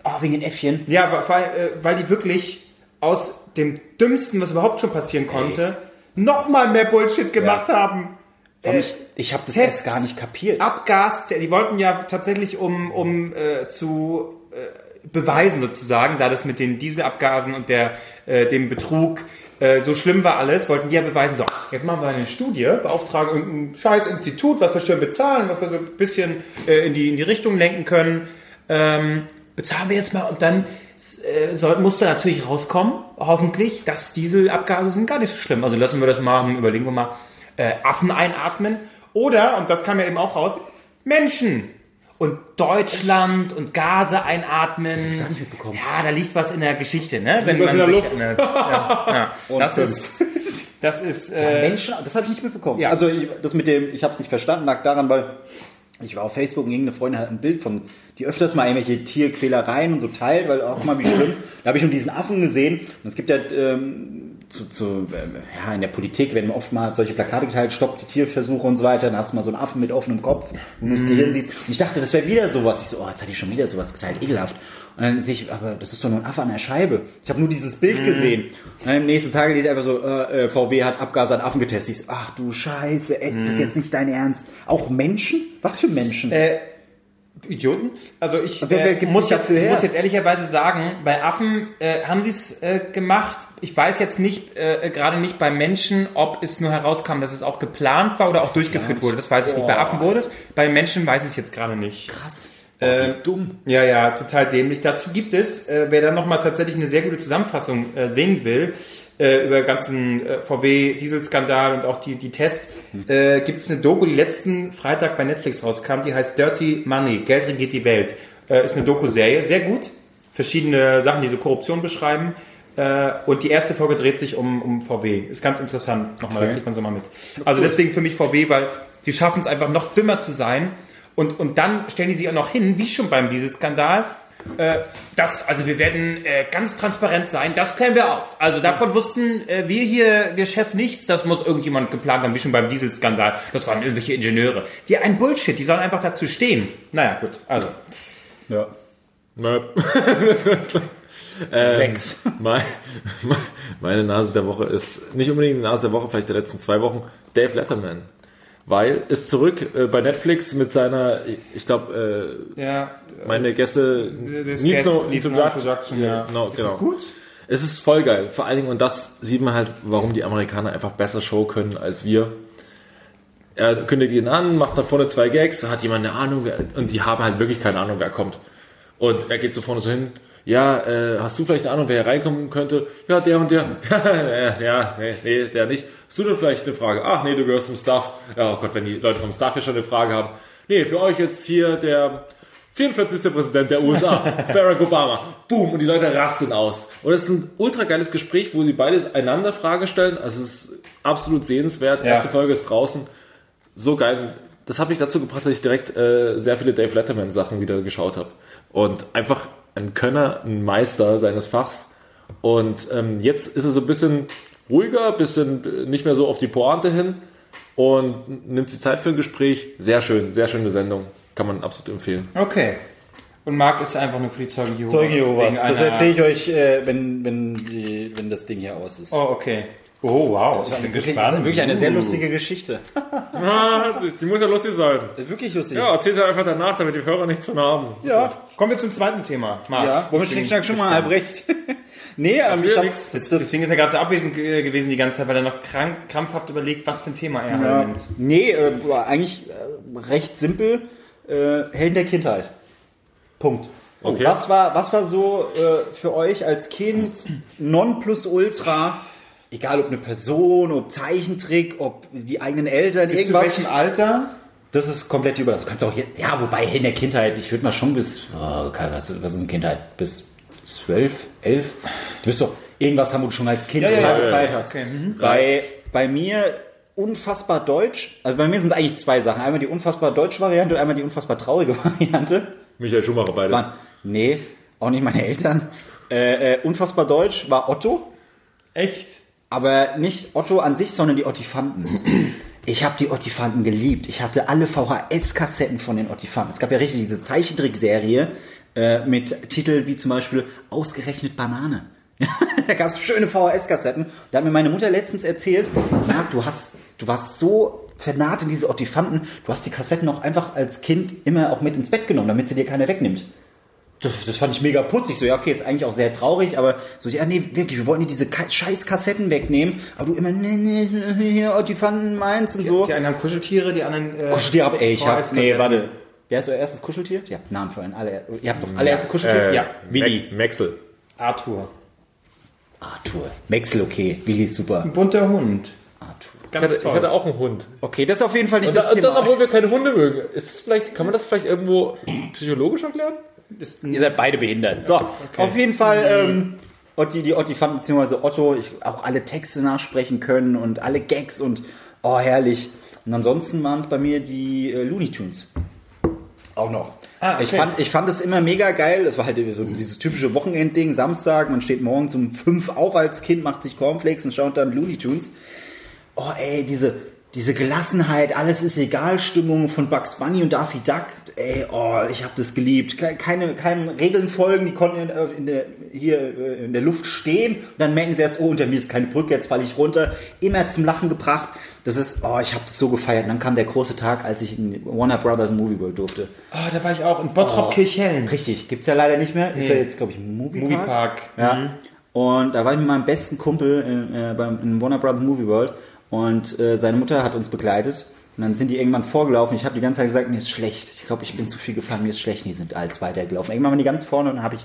Oh, wegen den Äffchen. Ja, weil, äh, weil die wirklich aus dem Dümmsten, was überhaupt schon passieren konnte, noch mal mehr Bullshit gemacht haben. Äh, mich, ich habe das Tests, erst gar nicht kapiert. Abgas, die wollten ja tatsächlich, um, um äh, zu äh, beweisen sozusagen, da das mit den Dieselabgasen und der, äh, dem Betrug äh, so schlimm war alles, wollten die ja beweisen, so, jetzt machen wir eine Studie, beauftragen irgendein scheiß Institut, was wir schön bezahlen, was wir so ein bisschen äh, in, die, in die Richtung lenken können. Ähm, bezahlen wir jetzt mal und dann äh, soll, muss da natürlich rauskommen, hoffentlich, dass Dieselabgase sind gar nicht so schlimm. Also lassen wir das mal, überlegen wir mal, äh, Affen einatmen. Oder, und das kam ja eben auch raus, Menschen. Und Deutschland und Gase einatmen. Ja, da liegt was in der Geschichte, ne? Wenn was in der Luft. erinnert. Ja, ja. Das ist, das ist, äh, Menschen, das habe ich nicht mitbekommen. Ja. Also ich, das mit dem, ich habe es nicht verstanden, lag daran, weil ich war auf Facebook und irgendeine Freundin hat ein Bild von, die öfters mal irgendwelche Tierquälereien und so teilt, weil auch mal wie schlimm. Da habe ich nur diesen Affen gesehen und es gibt ja ähm, zu, zu, ähm, ja, in der Politik werden oft mal solche Plakate geteilt, stoppt die Tierversuche und so weiter, dann hast du mal so einen Affen mit offenem Kopf, wo du das Gehirn siehst. Und ich dachte, das wäre wieder sowas. Ich so, oh, jetzt hatte ich schon wieder sowas geteilt, ekelhaft. Und dann sehe ich, aber das ist doch nur ein Affe an der Scheibe. Ich habe nur dieses Bild gesehen. Und dann am nächsten Tag lese ich einfach so, äh, äh, VW hat Abgase an Affen getestet. Ich so, ach du Scheiße, ey, das ist jetzt nicht dein Ernst. Auch Menschen? Was für Menschen? Äh, Idioten? Also ich, wer äh, muss, jetzt, ich muss jetzt ehrlicherweise sagen, bei Affen äh, haben sie es äh, gemacht. Ich weiß jetzt nicht, äh, gerade nicht bei Menschen, ob es nur herauskam, dass es auch geplant war oder auch durchgeführt wurde. Das weiß ich nicht. Bei Affen wurde es. Bei Menschen weiß ich es jetzt gerade nicht. Krass. Äh, dumm. Ja, ja, total dämlich. Dazu gibt es, äh, wer dann nochmal tatsächlich eine sehr gute Zusammenfassung äh, sehen will, äh, über den ganzen äh, VW-Dieselskandal und auch die, die Tests, äh, gibt es eine Doku, die letzten Freitag bei Netflix rauskam, die heißt Dirty Money, Geld regiert die Welt. Äh, ist eine Doku-Serie, sehr gut. Verschiedene Sachen, die so Korruption beschreiben. Äh, und die erste Folge dreht sich um, um VW. Ist ganz interessant. Nochmal, da kriegt man so mal mit. Also deswegen für mich VW, weil die schaffen es einfach noch dümmer zu sein. Und, und dann stellen die sich auch noch hin, wie schon beim Dieselskandal, äh, das, also wir werden äh, ganz transparent sein, das klären wir auf. Also davon wussten äh, wir hier, wir Chef nichts, das muss irgendjemand geplant haben, wie schon beim Dieselskandal. Das waren irgendwelche Ingenieure. Die ein Bullshit, die sollen einfach dazu stehen. Naja, gut, also. Ja. Möp. Sechs. Mein, meine Nase der Woche ist nicht unbedingt die Nase der Woche, vielleicht der letzten zwei Wochen, Dave Letterman. Weil ist zurück äh, bei Netflix mit seiner, ich glaube, Ja, äh, meine Gäste das Needs Guest- no Needs no. Introduction, ja. Genau, Ist genau. das gut? Es ist voll geil. Vor allen Dingen, und das sieht man halt, warum die Amerikaner einfach besser Show können als wir. Er kündigt ihn an, macht da vorne zwei Gags, hat jemand eine Ahnung, und die haben halt wirklich keine Ahnung, wer kommt. Und er geht so vorne so hin, ja, äh, hast du vielleicht eine Ahnung, wer hier reinkommen könnte? Ja, der und der. ja, ja, nee, nee, der nicht. Hast du denn vielleicht eine Frage? Ach, nee, du gehörst zum Staff. Ja, oh Gott, wenn die Leute vom Staff hier schon eine Frage haben. Nee, für euch jetzt hier der 44. Präsident der USA, Barack Obama. Boom, und die Leute rasten aus. Und es ist ein ultra geiles Gespräch, wo sie beide einander Fragen stellen. Also es ist absolut sehenswert. Ja. Erste Folge ist draußen. So geil. Das hat mich dazu gebracht, dass ich direkt äh, sehr viele Dave Letterman Sachen wieder geschaut habe. Und einfach ein Könner, ein Meister seines Fachs. Und ähm, jetzt ist er so ein bisschen ruhiger, bisschen nicht mehr so auf die Pointe hin und nimmt sich Zeit für ein Gespräch. Sehr schön, sehr schöne Sendung. Kann man absolut empfehlen. Okay. Und Marc ist einfach nur für die Zeugen Jehovas. Zeuge Jehovas. Das erzähle ich euch, äh, wenn, wenn, die, wenn das Ding hier aus ist. Oh, okay. Oh, wow. Ich bin Wirklich, das gespannt. ist wirklich eine sehr Uh. lustige Geschichte. Die muss ja lustig sein. Das ist wirklich lustig. Ja, erzähl's halt einfach danach, damit die Hörer nichts von haben. ja. Kommen wir zum zweiten Thema. Marc. Ja, bin Schnickschnack schon mal. Albrecht? nee, ähm, ich hab, nix. das, das, Deswegen ist er gerade so abwesend gewesen die ganze Zeit, weil er noch krank, krampfhaft überlegt, was für ein Thema er ja, halt nimmt. nee, äh, war eigentlich äh, recht simpel. Äh, Helden der Kindheit. Punkt. Okay. Was war, was war so äh, für euch als Kind Nonplusultra, egal ob eine Person, ob Zeichentrick, ob die eigenen Eltern, Bis zu irgendwas? welchem Alter? Das ist komplett über. Das kannst du auch hier. Ja, wobei in der Kindheit, ich würde mal schon bis. Oh, was, was ist eine Kindheit? Bis zwölf, elf? Du wirst doch irgendwas haben, wo du schon als Kind Ja, ja, ja. hast. Okay, mhm. Bei, bei mir unfassbar deutsch. Also bei mir sind es eigentlich zwei Sachen. Einmal die unfassbar deutsche Variante und einmal die unfassbar traurige Variante. Michael Schumacher beides. Waren, nee, auch nicht meine Eltern. Äh, äh, unfassbar deutsch war Otto. Echt? Aber nicht Otto an sich, sondern die Ottifanten. Ich habe die Ottifanten geliebt. Ich hatte alle VHS-Kassetten von den Ottifanten. Es gab ja richtig diese Zeichentrickserie äh, mit Titeln wie zum Beispiel Ausgerechnet Banane. da gab es schöne VHS-Kassetten. Da hat mir meine Mutter letztens erzählt, Marc, du hast, du warst so vernarrt in diese Ottifanten, du hast die Kassetten auch einfach als Kind immer auch mit ins Bett genommen, damit sie dir keiner wegnimmt. Das, das fand ich mega putzig. So, ja, okay, ist eigentlich auch sehr traurig, aber so, ja, nee, wirklich, wir wollten dir diese Ka- scheiß Kassetten wegnehmen, aber du immer, nee, nee, hier, oh, die fanden meins und so. Die einen haben Kuscheltiere, die anderen. Äh, Kuscheltiere hab, ey, ich hab, nee, warte. Wer ist euer erstes Kuscheltier? Ihr habt einen Namen für einen. Alle, ihr habt doch alle erstes Kuscheltier? Äh, Ja, Willi. Maxel. Arthur. Arthur. Wechsel, okay. Willi ist super. Ein bunter Hund. Arthur. Ich Ganz hatte, ich toll. hatte auch einen Hund. Okay, das ist auf jeden Fall nicht Und, das das, und Thema. das, obwohl wir keine Hunde mögen. Ist das vielleicht, kann man das vielleicht irgendwo psychologisch erklären? Ist Ihr seid beide behindert. So, auf jeden Fall, ähm, Otti, die Otti fand, beziehungsweise Otto, ich auch alle Texte nachsprechen können und alle Gags und, oh, herrlich. Und ansonsten waren es bei mir die äh, Looney Tunes. Auch noch. Ah, okay. ich, fand, ich fand es immer mega geil. Das war halt so dieses typische Wochenendding, Samstag, man steht morgens um fünf auf als Kind, macht sich Cornflakes und schaut dann Looney Tunes. Oh ey, diese, diese Gelassenheit, alles ist egal, Stimmung von Bugs Bunny und Daffy Duck. Ey, oh, ich habe das geliebt. Ke- Keine, keine Regeln folgen, die konnten in, äh, in der, hier äh, in der Luft stehen. Und dann merken sie erst, oh, unter mir ist keine Brücke, jetzt falle ich runter. Immer zum Lachen gebracht. Das ist, oh, ich habe das so gefeiert. Und dann kam der große Tag, als ich in Warner Brothers Movie World durfte. Ah, da war ich auch in Bottrop Kirchhellen. Richtig, gibt's ja leider nicht mehr. Ist Nee. ja jetzt, glaube ich, ein Movie Park. Moviepark. Ja. Und da war ich mit meinem besten Kumpel äh, äh, beim in Warner Brothers Movie World und äh, seine Mutter hat uns begleitet. Und dann sind die irgendwann vorgelaufen. Ich habe die ganze Zeit gesagt, mir ist schlecht. Ich glaube, ich bin zu viel gefahren, mir ist schlecht. Die sind als weitergelaufen. Irgendwann waren die ganz vorne und dann habe ich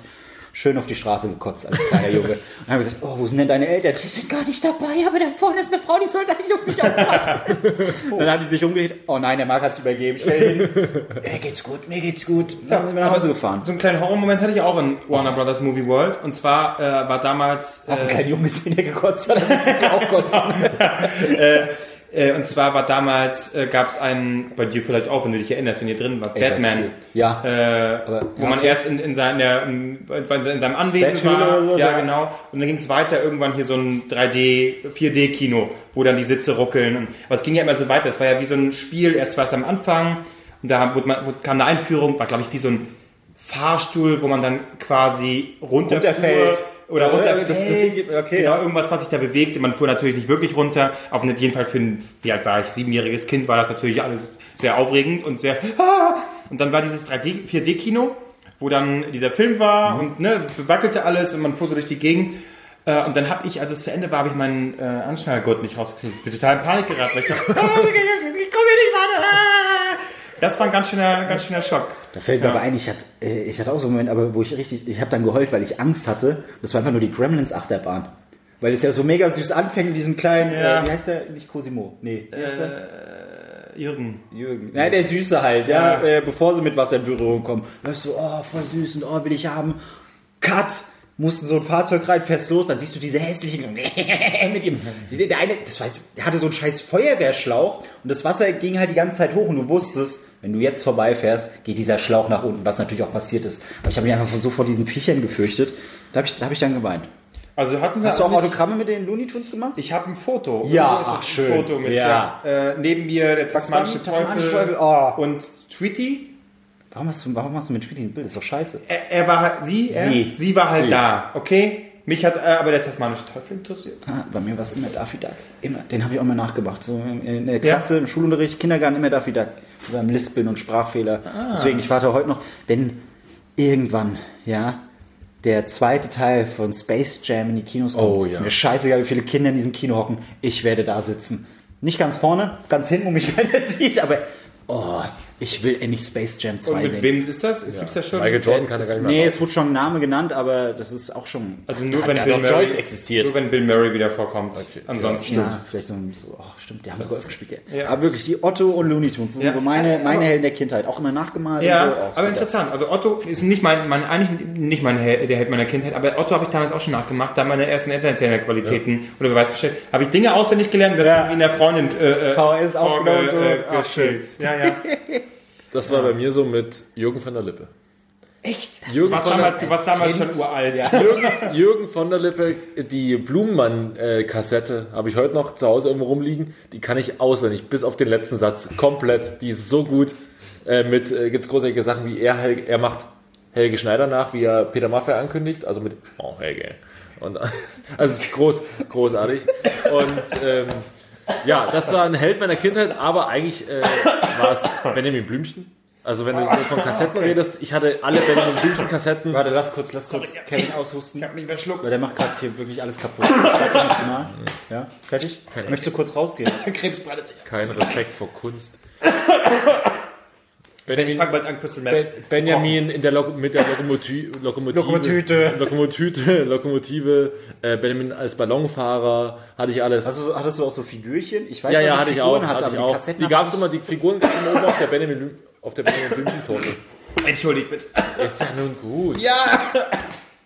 schön auf die Straße gekotzt als kleiner Junge. Und habe gesagt, oh, wo sind denn deine Eltern? Die sind gar nicht dabei, aber da vorne ist eine Frau, die sollte eigentlich auf mich aufpassen. Und dann haben die sich umgedreht. Oh nein, der Marc hat's übergeben. Schnell hin. Mir geht's gut, mir geht's gut. Dann sind wir nach Hause gefahren. So einen kleinen Horrormoment hatte ich auch in Warner Brothers Movie World. Und zwar äh, war damals. Hast du äh, keinen Junge gesehen, der gekotzt hat? Dann du auch kotzen. Äh, und zwar war damals, äh, gab es einen, bei dir vielleicht auch, wenn du dich erinnerst, wenn ihr drin Ich weiß Batman. Ja. Äh, Aber- wo ja, man okay. erst in, in, seiner, in, in seinem Anwesen Batschule war. so, ja, ja. genau. Und dann ging es weiter irgendwann hier so ein 3D, 4D-Kino, wo dann die Sitze ruckeln. Und, aber es ging ja immer so weiter. Es war ja wie so ein Spiel, erst war es am Anfang und da wurde man, wurde, kam eine Einführung, war glaube ich wie so ein Fahrstuhl, wo man dann quasi runterfuhr. Runterfällt. Oder runterfällt. das- das Ding ist- okay, genau, ja. irgendwas, was sich da bewegte. Man fuhr natürlich nicht wirklich runter. Auf jeden Fall für ein, wie alt war ich, siebenjähriges Kind, war das natürlich alles sehr aufregend und sehr, ah! Und dann war dieses 3D, 4D-Kino, wo dann dieser Film war und ne, wackelte alles und man fuhr so durch die Gegend. Äh, Und dann habe ich, als es zu Ende war, habe ich meinen äh, Anschnallgurt nicht rausgekriegt. Ich bin total in Panik geraten, weil ich dachte, ich komme hier nicht weiter. Das war ein ganz schöner, ganz schöner Schock. Da fällt mir aber ein, ich hatte, äh, ich hatte auch so einen Moment, aber wo ich richtig, ich habe dann geheult, weil ich Angst hatte. Das war einfach nur die Gremlins Achterbahn. Weil es ja so mega süß anfängt mit diesem kleinen, Ja. äh, wie heißt der? Nicht Cosimo. Nee, wie heißt der? Jürgen. Jürgen. Nein, der Süße halt, ja, Ja. Äh, bevor sie mit Wasser in Berührung kommen. Weißt du, oh, voll süß und oh, will ich haben. Cut! Mussten so ein Fahrzeug rein, fährst los, dann siehst du diese hässlichen mit ihm. Der eine, das weiß, der hatte so einen scheiß Feuerwehrschlauch und das Wasser ging halt die ganze Zeit hoch und du wusstest, wenn du jetzt vorbeifährst, geht dieser Schlauch nach unten, was natürlich auch passiert ist. Aber ich habe mich einfach so vor diesen Viechern gefürchtet. Da habe ich, da hab ich dann geweint. Also hatten wir Hast du auch Autogramme mit den Looney Tunes gemacht? Ich habe ein Foto. Ja, ach, ein schön. Foto mit, Ja. ja. Äh, neben mir der tasmanische Teufel, Teufel, oh. und Tweety. Warum hast du, warum hast du mit Tweety ein Bild? Das ist doch scheiße. Er, er war halt, sie, er, Sie. sie war halt Sie. da, okay? Mich hat äh, aber der tasmanische Teufel interessiert. Ah, bei mir war es immer Daffy Duck. Immer. Den habe ich auch immer nachgemacht. So in der Klasse, im Schulunterricht, Kindergarten immer Daffy Duck. Beim Lispeln und Sprachfehler. Deswegen, ich warte heute noch. Denn irgendwann, ja, der zweite Teil von Space Jam in die Kinos kommt. Oh, Ist ja. mir scheißegal, wie viele Kinder in diesem Kino hocken. Ich werde da sitzen. Nicht ganz vorne, ganz hinten, wo mich keiner sieht, aber oh, ich will endlich Space Jam 2 Und mit sehen. wem ist das? Es gibt's ja schon. Michael Jordan kann er gar nicht mehr. Nee, es wurde schon ein Name genannt, aber das ist auch schon. Also nur wenn ja Bill Murray Joyce existiert. Nur wenn Bill Murray wieder vorkommt. Ansonsten. Ja, vielleicht so, ein- so oh, stimmt, die haben Golf gespielt. Ja. Ja. Aber wirklich, die Otto und Looney Tunes, das Ja. sind so meine, meine Helden der Kindheit. Auch immer nachgemalt Ja, und so. Oh, aber interessant. Also Otto ist nicht mein, mein eigentlich nicht mein Held, der Held meiner Kindheit, aber Otto habe ich damals auch schon nachgemacht, da meine ersten Entertainer-Qualitäten oder Beweis gestellt. Habe ich Dinge auswendig gelernt, das Ja. in der Freundin äh, äh, VHS aufgenommen und so. äh, gespielt. Ja, ja. Das war bei mir so mit Jürgen von der Lippe. Echt? Jürgen Du warst von der- damals, du warst damals schon uralt. Jürgen, Jürgen von der Lippe, die Blumenmann-Kassette habe ich heute noch zu Hause irgendwo rumliegen. Die kann ich auswendig, bis auf den letzten Satz. Komplett. Die ist so gut. Äh, mit äh, gibt's großartige Sachen, wie er, Helge, er macht Helge Schneider nach, wie er Peter Maffay ankündigt. Also mit, oh, Helge. Und, also es ist groß, großartig. Und ähm, ja, das war ein Held meiner Kindheit, aber eigentlich äh, war es Benjamin Blümchen. Also wenn du so von Kassetten redest, ich hatte alle Benjamin Blümchen Kassetten. Warte, lass kurz, lass kurz Kevin aushusten. Ich hab mich verschluckt. Weil der macht gerade hier wirklich alles kaputt. Ja, fertig? Möchtest du kurz rausgehen? Krebs breitet sich. Kein Respekt vor Kunst. Ich fange bald an, Crystal Meth. Benjamin in der Lok mit der Lokomoti Lokomotive. Lokomotüte. Lokomotüte, Lokomotive, äh, Benjamin als Ballonfahrer, hatte ich alles. Also hattest du auch so Figürchen? Ich weiß, ja, dass ja, hatte ich Figuren auch. Hat, Hatte aber ich die auch. Kassetten Die gab es immer, die Figuren gab es immer oben auf der Benjamin, auf der Benjamin Blümchen-Torte. Entschuldigt bitte. Ist ja nun gut. Ja,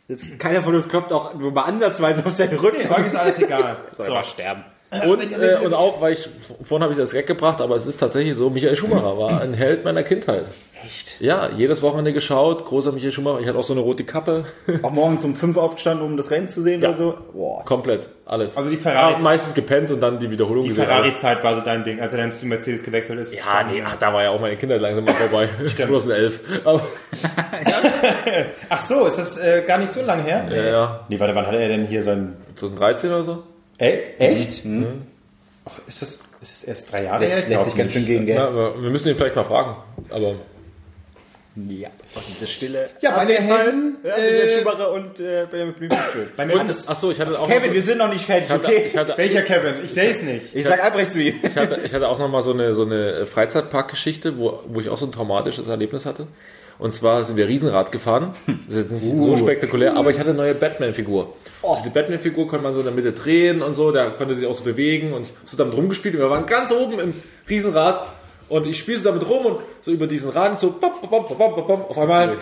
Jetzt, keiner von uns klopft auch nur mal ansatzweise auf seinen Rücken. euch ist alles egal. Soll einfach sterben. Und, äh, und auch, weil ich, vorhin habe ich das weggebracht, aber es ist tatsächlich so, Michael Schumacher war ein Held meiner Kindheit. Echt? Ja, jedes Wochenende geschaut, großer Michael Schumacher. Ich hatte auch so eine rote Kappe. Auch morgens um fünf aufgestanden, um das Rennen zu sehen Ja. oder so? Boah. Komplett, alles. Also die Ferrari- Ja, meistens gepennt und dann die Wiederholung Die gesehen. Ferrari-Zeit war so dein Ding, als er dann zu Mercedes gewechselt ist. Ja, nee, ach, da war ja auch meine Kindheit langsam mal vorbei. 2011. Aber, Ach so, ist das äh, gar nicht so lange her? ja, ja. Nee, warte, wann hatte er denn hier sein... 2013 oder so? Ey, echt? Ach, ist das, ist das erst drei Jahre her? Das lässt sich ganz schön gehen, gell? Ja, aber wir müssen ihn vielleicht mal fragen. Aber Ja. Das Stille? Ja, meine Helden, Ja, Michael Schumacher und äh, Benjamin Blümchen schön. Bei mir und, ist ach so, ich hatte auch Kevin, noch wir so, sind noch nicht fertig, ich hatte, okay? ich hatte, Welcher Kevin? Ich sehe es nicht. Ich sag Albrecht zu ihm. ich hatte, ich hatte auch noch mal so eine, so eine Freizeitparkgeschichte, wo, wo ich auch so ein traumatisches Erlebnis hatte. Und zwar sind wir Riesenrad gefahren. Das ist jetzt nicht so spektakulär, aber ich hatte eine neue Batman-Figur. Diese Batman-Figur konnte man so in der Mitte drehen und so, der konnte sich auch so bewegen und so damit rumgespielt. Und wir waren ganz oben im Riesenrad und ich spiele so damit rum und so über diesen Rad so bop, bop, bop, bop, bop, auf einmal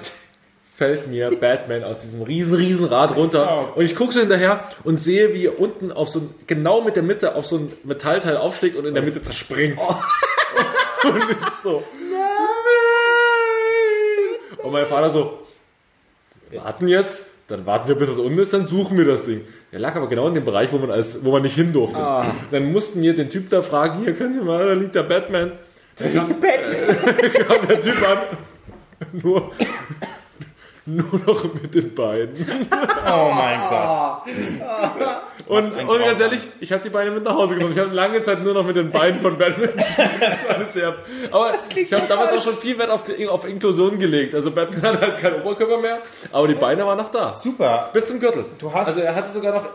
fällt mir Batman aus diesem riesen, riesen Rad runter. Und ich gucke so hinterher und sehe, wie er unten auf so ein, genau mit der Mitte auf so ein Metallteil aufschlägt und in der Mitte zerspringt. Und ich so! Und mein Vater so, warten jetzt, dann warten wir, bis es unten ist, dann suchen wir das Ding. Der lag aber genau in dem Bereich, wo man, als, wo man nicht hin durfte. Dann mussten wir den Typ da fragen, hier, könnt ihr mal, da liegt der Batman. Da liegt Batman. kam der Typ an. Nur, nur noch mit den Beinen. Oh mein Gott. Und, und ganz ehrlich, ich habe die Beine mit nach Hause genommen. Ich habe lange Zeit nur noch mit den Beinen von Batman. Das war sehr. Aber ich habe damals auch schon viel Wert auf, auf Inklusion gelegt. Also Batman hat halt keinen Oberkörper mehr, aber die Beine waren noch da. Super. Bis zum Gürtel. Du hast- also er hatte sogar noch.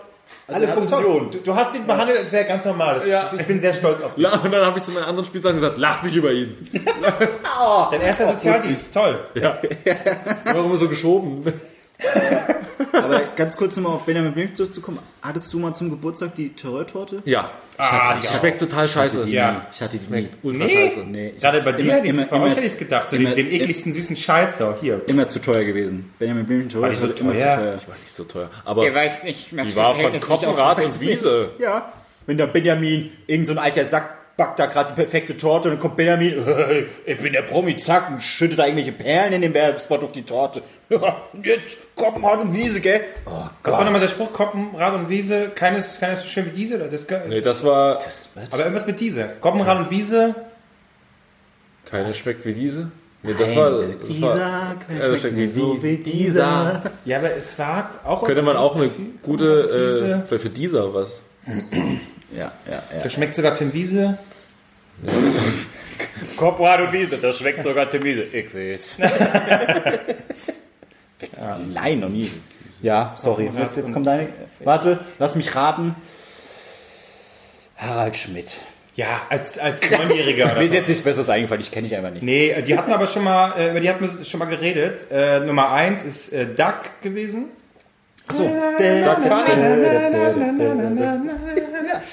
Also Alle Funktionen. Du, du hast ihn behandelt, als wäre er ganz normal. Das, Ja. Ich bin sehr stolz auf dich. La- Und dann habe ich zu meinen anderen Spielsachen gesagt, lach nicht über ihn. Dein erster Sozialdienst, toll. Warum so geschoben? Aber ganz kurz nochmal auf Benjamin Blümchen zurückzukommen. Hattest du mal zum Geburtstag die Terreur-Torte? Ja. Ah, Die schmeckt total scheiße. Ja. Ich hatte die nie. Ultra Nee. scheiße. Nee, ich Gerade bei dir Immer- hätte ich immer- bei immer- euch hätte ich es gedacht. So immer- den, den ekligsten süßen Scheiß so. Hier. immer zu teuer gewesen. Benjamin Blümchen Terreur die so immer zu teuer? teuer. War nicht so teuer. Aber Ihr weiß nicht, was die war von Koppenrad und Wiese. Ja. Wenn der Benjamin, irgend so ein alter Sack, backt da gerade die perfekte Torte und dann kommt Benjamin, hey, ich bin der Promi, zack, und schüttet da irgendwelche Perlen in den Werbespot auf die Torte. Ja, und jetzt Koppenrad und Wiese, gell? Oh Was war nochmal der Spruch? Koppenrad und Wiese, keines, keines so schön wie diese? Oder das, Nee, das war. aber irgendwas mit diese. Koppenrad und Wiese. Keine schmeckt wie diese. Nee, das war. Das war Dieser, ja, das schmeckt wie die. wie dieser. Ja, aber es war auch... Könnte man auch eine gute. Äh, vielleicht für dieser was. Ja, ja, ja. Das schmeckt sogar Tim Wiese. Koppenrad und Wiese, das schmeckt sogar der Wiese. Ich weiß. Nein, noch nie. Ja, sorry. Jetzt, jetzt kommt deine. Warte, lass mich raten. Harald Schmidt. Ja, als, als Neunjähriger. Mir ist jetzt nichts Besseres eingefallen, ich kenne dich einfach nicht. Nee, die hatten aber schon mal, äh, über die hatten wir schon mal geredet. Äh, Nummer eins ist äh, Duck gewesen. Achso. Doug Funny.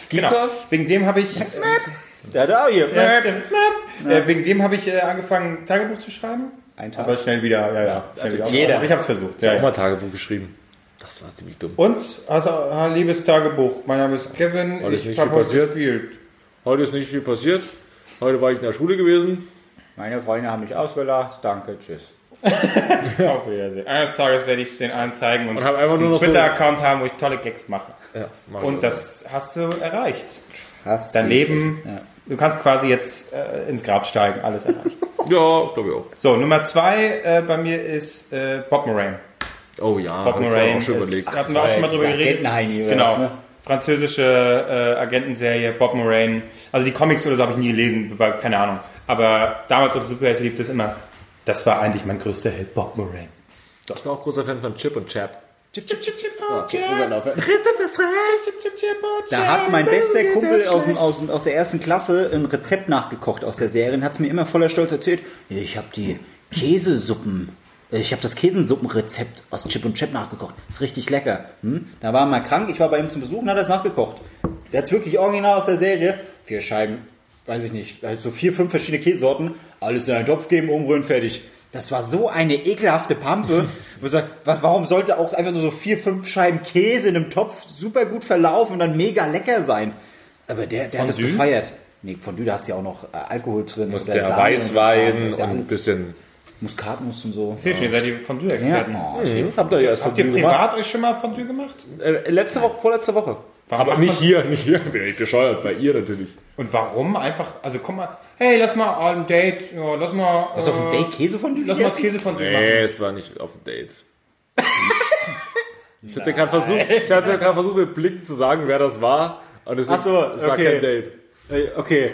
Genau. Wegen dem habe ich, Da, da, hier. ja. Äh, wegen dem habe ich äh, angefangen, Tagebuch zu schreiben. Ein Tag. Aber schnell wieder, ja, ja, schnell wieder. jeder. Aber ich habe es versucht. Ich habe Ja, auch mal ja. Tagebuch geschrieben. Das war ziemlich dumm. Und, also, liebes Tagebuch, mein Name ist Kevin, Alles ich nicht habe viel heute passiert? gespielt. Heute ist nicht viel passiert. Heute war ich in der Schule gewesen. Meine Freunde haben mich ausgelacht. Danke, tschüss. Auf Wiedersehen. Eines Tages werde ich es den allen zeigen und, Und hab einfach nur einen noch so- Twitter-Account haben, wo ich tolle Gags mache. Ja, Und das hast du erreicht. Hast Leben, Ja. du kannst quasi jetzt äh, ins Grab steigen, alles erreicht. Ja, glaube ich auch. So, Nummer zwei äh, bei mir ist äh, Bob Moraine. Oh ja, Bob hab ich vorher Moraine auch schon ist, überlegt. hatten wir auch schon mal drüber geredet. Genau. was, ne? Französische äh, Agentenserie, Bob Moraine. Also die Comics oder so habe ich nie gelesen, war, keine Ahnung. Aber damals auf Superheld lief das immer. Das war eigentlich mein größter Held, Bob Moraine. Ich war auch großer Fan von Chip und Chap. Chip, chip, chip, chip, oh, okay. Da hat mein bester Kumpel aus, dem, aus, dem- aus der ersten Klasse ein Rezept nachgekocht aus der Serie und hat es mir immer voller Stolz erzählt. Ich habe die Käsesuppen, äh, ich habe das Käsesuppenrezept aus Chip und Chap nachgekocht. Ist richtig lecker. Hm? Da war er mal krank, ich war bei ihm zum Besuch und hat das nachgekocht. Der hat wirklich original aus der Serie. Vier Scheiben, weiß ich nicht, also vier, fünf verschiedene Käsesorten, alles in einen Topf geben, umrühren, fertig. Das war so eine ekelhafte Pampe. wo ich sag, was, warum sollte auch einfach nur so vier, fünf Scheiben Käse in einem Topf super gut verlaufen und dann mega lecker sein? Aber der, der hat das gefeiert. Nee, Fondue, da hast du ja auch noch äh, Alkohol drin. Muss und und Weißwein Kram, das ist ja und ein bisschen. Muskatnuss und so. Ich sehe schon, ihr seid die Fondue-Experten. Ja. Hm, habt ihr ja erst Habt ihr Fondue privat euch schon mal Fondue gemacht? gemacht? Äh, letzte Woche, vorletzte Woche. Warum Aber nicht hier, nicht hier. Bin ich bescheuert, bei ihr natürlich. Und warum? Einfach, also komm mal, hey, lass mal ein Date, ja, lass mal. Hast du auf dem Date Käsefondue Lass mal gegessen? Käsefondue Nee, machen. es war nicht auf dem Date. ich hatte gerade versucht, ich hatte gerade versucht, mit Blicken zu sagen, wer das war. Und es, Ach so, es war okay. kein Date. Äh, Okay.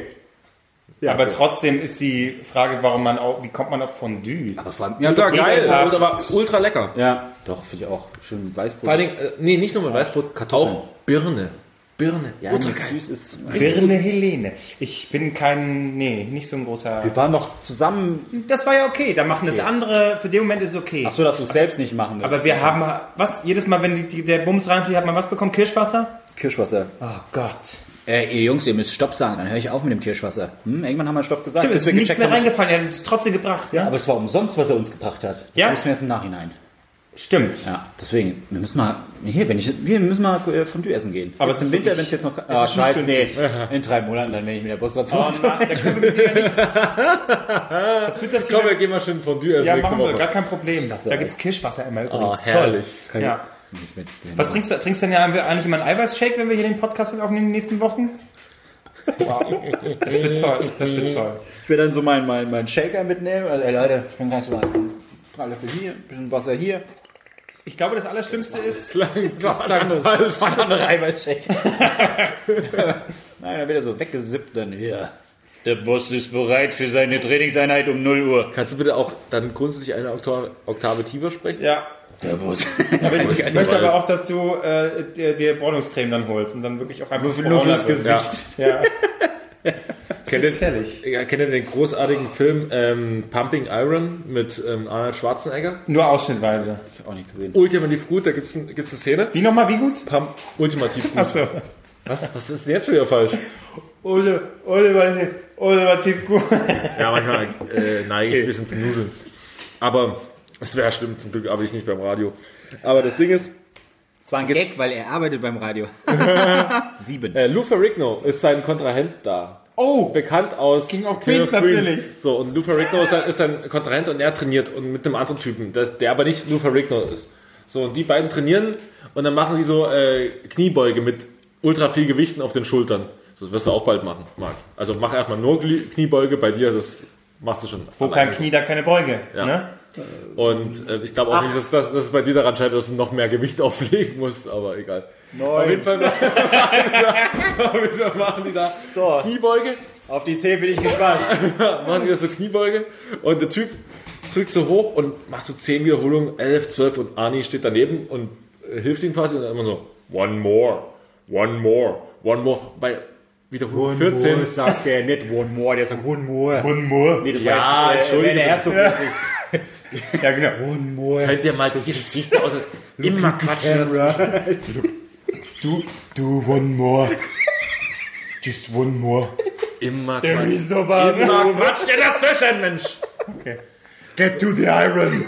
Ja, Aber okay. trotzdem ist die Frage, warum man auch, wie kommt man auf Fondue? Aber vor allem, ja, Ultra geil, aber ultra lecker. Ja, doch, finde ich auch. Schön mit Weißbrot. Vor allen Dingen, äh, nee, nicht nur mit Weißbrot, Kartoffeln. auch Birne. Birne. ja, ultra süß ist. Birne Helene. Ich bin kein, nee, nicht so ein großer. Wir waren noch zusammen. Das war ja okay, da machen das andere, für den Moment ist es okay. Ach so, dass du es selbst nicht machen willst. Aber wir haben, was, jedes Mal, wenn die, die, der Bums reinfliegt, hat man was bekommen? Kirschwasser? Kirschwasser. Oh Gott. Äh, ihr Jungs, ihr müsst Stopp sagen, dann höre ich auf mit dem Kirschwasser. Hm, irgendwann haben wir Stopp gesagt. Stimmt, es ist wir nichts mehr reingefallen, er hat es trotzdem gebracht, ja? Aber es war umsonst, was er uns gebracht hat. Das Ja. wissen wir erst im Nachhinein. Stimmt. Ja, deswegen, wir müssen mal, hier, wenn ich, wir müssen mal äh, Fondue essen gehen. Aber jetzt es im ist Winter, wirklich- wenn es jetzt noch, es ah, nicht scheiße, nee, in drei Monaten, dann wenn ich mit der Bus dazu. Oh Mann, da können wir mit dir ja nichts. Was wird das Komm, wir gehen mal schön Fondue essen Ja, machen wir, gar kein Problem. Da echt. gibt's Kirschwasser immer Oh, übrigens. herrlich. Toll. Ja. Nicht mit- Was trinkst du? Trinkst du denn ja eigentlich immer einen Eiweißshake, wenn wir hier den Podcast aufnehmen in den nächsten Wochen? Wow. Das wird toll. Das wird toll. Ich will dann so meinen mein, mein Shaker mitnehmen. Also, ey Leute, ich bin gleich so mal drei Löffel hier, ein bisschen Wasser hier. Ich glaube, das Allerschlimmste ist, Das klang falsch. Andere Eiweißshake. Nein, dann wird er so weggesippt dann hier. Der Boss ist bereit für seine Trainingseinheit um 0 Uhr. Kannst du bitte auch dann grundsätzlich eine Oktave, Oktave tiefer sprechen? ja. Der Boss. Ich möchte aber auch, dass du äh, dir, dir Bräunungscreme dann holst und dann wirklich auch einfach Nur fürs. Gesicht. Ja. Kennt ihr, herrlich. kennt ihr den großartigen Film ähm, Pumping Iron mit ähm, Arnold Schwarzenegger? Nur ausschnittweise. Ich hab auch nicht gesehen. Ultimativ gut, da gibt's ein, gibt's eine Szene. Wie nochmal, wie gut? Pump, ultimativ gut. Achso. Was, was ist denn jetzt schon wieder falsch? Tief gut. Ja, manchmal äh, neige ich ein bisschen zum Nudeln. Aber es wäre schlimm, zum Glück arbeite ich nicht beim Radio. Aber das Ding ist, Es war ein Gag, weil er arbeitet beim Radio. Sieben. äh, Lou Ferrigno ist sein Kontrahent da. Oh, Bekannt aus King of King Queens, natürlich. So, und Lou Ferrigno ist, ist ein Kontrahent und er trainiert und mit einem anderen Typen, das, der aber nicht Lou Ferrigno ist. So, und die beiden trainieren und dann machen sie so äh, Kniebeuge mit ultra viel Gewichten auf den Schultern. Das wirst du auch bald machen, Marc. Also mach erstmal nur Kniebeuge, bei dir, das machst du schon. wo kein Knie, da keine Beuge. Ja. Ne? Und äh, ich glaube auch nicht, dass, dass, dass es bei dir daran scheitert, dass du noch mehr Gewicht auflegen musst, aber egal. Auf jeden Fall, auf jeden Fall machen die da So. Kniebeuge, Auf die 10 bin ich gespannt. machen die da so Kniebeuge und der Typ drückt so hoch und macht so 10 Wiederholungen, 11, 12 und Arnie steht daneben und äh, hilft ihm quasi und dann immer so, one more, one more, one more. Bei Wiederholung 14 sagt der nicht one more, der sagt one more. One more. Nee, das Ja, war jetzt, äh, Entschuldigung. Werner Herzog. Ja, genau. One more. könnt ihr mal die Gesichter aus immer quatschen. Du, du, one more. Just one more. Immer There quatschen. is nobody. Immer quatscht ihr dazwischen, Mensch. Get to the iron.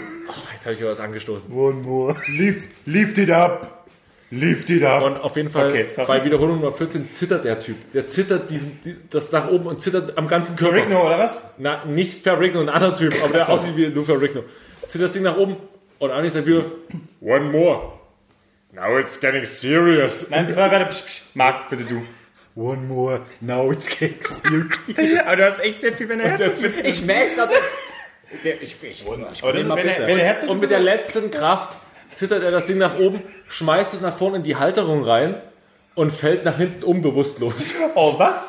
Jetzt habe ich was angestoßen. One more. Lift, lift it up. Lift it up. Und auf jeden Fall Okay, bei Wiederholung Nummer 14 zittert der Typ. Der zittert diesen, die, das nach oben und zittert am ganzen Körper. Rigno, oder was? Na, nicht Ferrigno, ein anderer Typ, aber der aussieht wie Lou Ferrigno. Zittert das Ding nach oben und Anni sagt wieder, one more. Now it's getting serious. Nein, warte, psch, psch. Marc, bitte du. One more. Now it's getting serious. Aber du hast echt sehr viel, wenn er. Ich merke gerade. Ich, ich, ich, Aber das ist, wenn er, wenn er Herzog Und mit der letzten Kraft zittert er das Ding nach oben, schmeißt es nach vorne in die Halterung rein und fällt nach hinten um bewusstlos. Oh, was?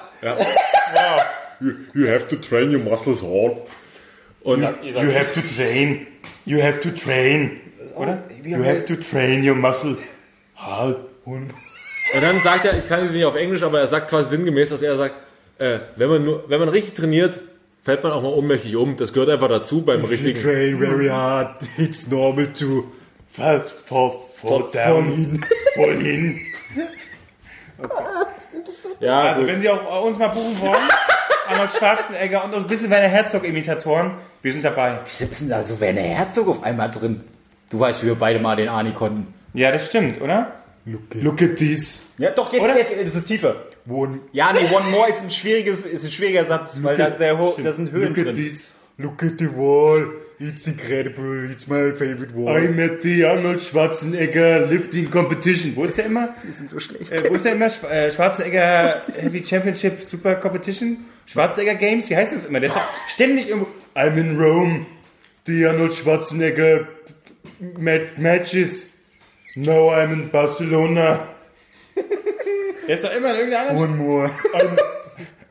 You, you have to train your muscles hard. Und You have to train. You have to train. Oder? you have to train your muscle hard. Und dann sagt er, ich kann es nicht auf Englisch, aber er sagt quasi sinngemäß, dass er sagt, äh, wenn man nur, wenn man richtig trainiert, fällt man auch mal ohnmächtig um. Das gehört einfach dazu beim If you richtigen. train very hard, it's normal to fall, fall, fall down, fall hin. Ja, Also gut. wenn Sie auch uns mal buchen wollen, Arnold Schwarzenegger und ein bisschen Werner Herzog-Imitatoren, wir sind dabei. Wieso ist denn da so Werner Herzog auf einmal drin? Du weißt, wie wir beide mal den Ani konnten. Ja, das stimmt, oder? Look at this. Ja, doch, jetzt, Oder? jetzt ist es tiefer. One. Ja, nee, One More ist ein schwieriges, ist ein schwieriger Satz, weil da, sehr hoch, da sind Höhen Look at drin. this. Look at the wall. It's incredible. It's my favorite wall. I'm at the Arnold Schwarzenegger lifting competition. Wo ist der immer? Die sind so schlecht. Äh, wo ist der immer? Sch äh, Schwarzenegger Heavy Championship Super Competition? Schwarzenegger Games? Wie heißt das immer? Der ist doch ständig irgendwo. I'm in Rome. The Arnold Schwarzenegger mat matches. Now I'm in Barcelona. Der ist doch immer in irgendeiner anderen. One more. I'm,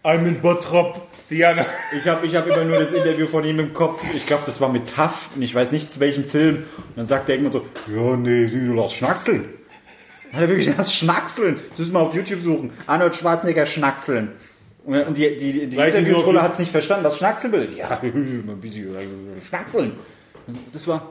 I'm in Bottrop. Diana. Ich habe ich hab immer nur das Interview von ihm im Kopf. Ich glaube, das war mit Taff und ich weiß nicht zu welchem Film. Und dann sagt er irgendwann so, ja, nee, du darfst schnackseln. Hat er wirklich das Schnackseln? Das müssen wir auf YouTube suchen. Arnold Schwarzenegger Schnackseln. Und die, die, die Interviewtrolle hat es nicht verstanden, was Schnackseln will. Ja, ein bisschen äh, Schnackseln. Das war.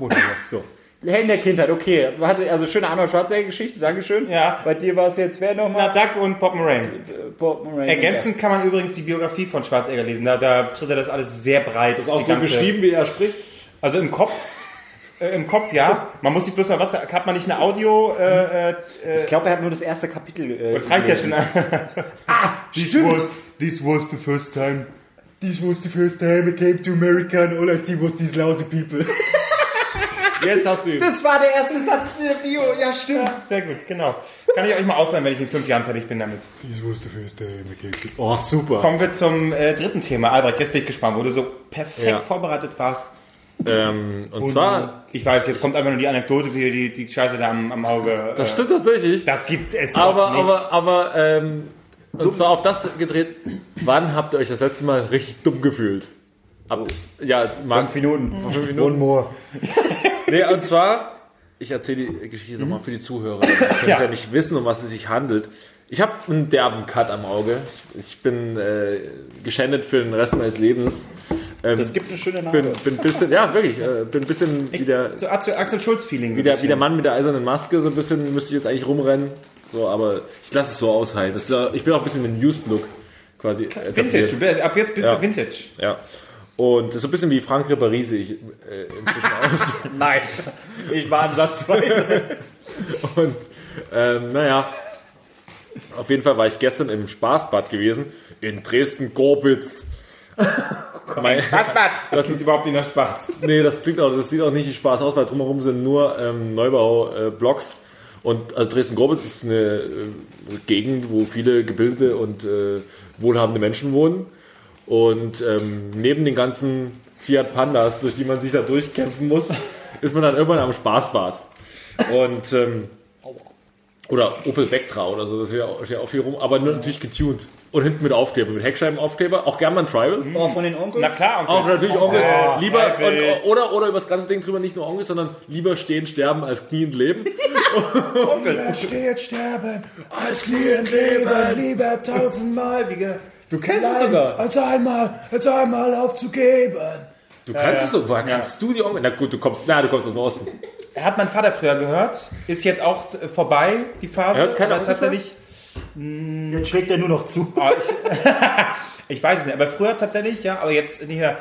So. Helden der Kindheit, okay. Hatte, also schöne Arnold Schwarzenegger-Geschichte, Dankeschön. Ja. Bei dir war es jetzt, wer Na, nochmal? Duck und Bob Moraine. Bob Moran. Ergänzend kann man übrigens die Biografie von Schwarzenegger lesen. Da, da tritt er das alles sehr breit. ist auch die so ganze- beschrieben, wie er spricht. Also im Kopf. Äh, Im Kopf, ja. Man muss sich bloß mal was. Hat man nicht eine Audio. Äh, äh, Ich glaube, er hat nur das erste Kapitel. Äh, das reicht ja schon. This was, this was the first time. This was the first time I came to America and all I see was these lousy people. Jetzt hast du ihn. Das war der erste Satz der Bio. Ja, stimmt. Sehr gut, genau. Kann ich euch mal ausleihen, wenn ich in fünf Jahren fertig bin damit. Was the first to... Oh, super. Kommen wir zum äh, dritten Thema. Albrecht, jetzt bin ich gespannt, wo du so perfekt Ja. vorbereitet warst. Ähm, und zwar, Ich weiß, jetzt kommt einfach nur die Anekdote, wie die, die Scheiße da am, am Auge. das äh, stimmt tatsächlich. Das gibt es aber, nicht. aber, aber, ähm, und zwar auf das gedreht, wann habt ihr euch das letzte Mal richtig dumm gefühlt? Habt, ja, Marc, Fünf Minuten. vor fünf Minuten. One more. Nee, und zwar, ich erzähle die Geschichte nochmal für die Zuhörer. Die können ja. ja nicht wissen, um was es sich handelt. Ich habe einen derben Cut am Auge. Ich bin äh, geschändet für den Rest meines Lebens. Ähm, Das gibt eine schöne Narbe. bin, bin bisschen, ja wirklich, äh, bin ein bisschen wie der, so Axel, Schulz-Feeling. Wie, wie der Mann mit der eisernen Maske, so ein bisschen müsste ich jetzt eigentlich rumrennen. So, aber ich lasse es so aushalten. Das ist, ich bin auch ein bisschen mit Used-Look quasi. etabliert. Vintage. Bist- Ab jetzt bist Ja. du Vintage. Ja. Und so ein bisschen wie Frank Ribéry sehe ich äh, inzwischen aus. Nein. Ich war ansatzweise. Und ähm, naja, auf jeden Fall war ich gestern im Spaßbad gewesen in Dresden-Gorbitz. Mein, Das ist überhaupt nicht der Spaß. nee, das klingt auch, das sieht auch nicht Spaß aus, weil drumherum sind nur ähm, Neubau-Blocks. und also Dresden-Gorbitz ist eine äh, Gegend, wo viele gebildete und äh, wohlhabende Menschen wohnen. Und ähm, neben den ganzen Fiat Pandas, durch die man sich da durchkämpfen muss, ist man dann irgendwann am Spaßbad. Und ähm, oder Opel Vectra oder so, das ist ja auch, ist ja auch viel rum, aber nur natürlich getuned. Und hinten mit Aufkleber, mit Heckscheibenaufkleber, auch gern mal ein Tribal. Oh, von den Onkels? Na klar, Onkel. Auch natürlich Onkel. Oh, lieber und, oder oder über das ganze Ding drüber nicht nur Onkel, sondern lieber stehen, sterben als kniend leben. Steht sterben, als Klient leben, lieber tausendmal, wie ge- Du kennst es sogar. als einmal, als einmal aufzugeben. Du kannst es sogar. Kannst du die Onkel? Na gut, du kommst, na, du kommst aus dem Osten. Hat mein Vater früher gehört. Ist jetzt auch äh, vorbei, die Phase. Er hört keine aber Onkel tatsächlich. Jetzt schlägt er nur noch zu. Ah, ich, ich weiß es nicht, aber früher tatsächlich, ja, aber jetzt nicht mehr.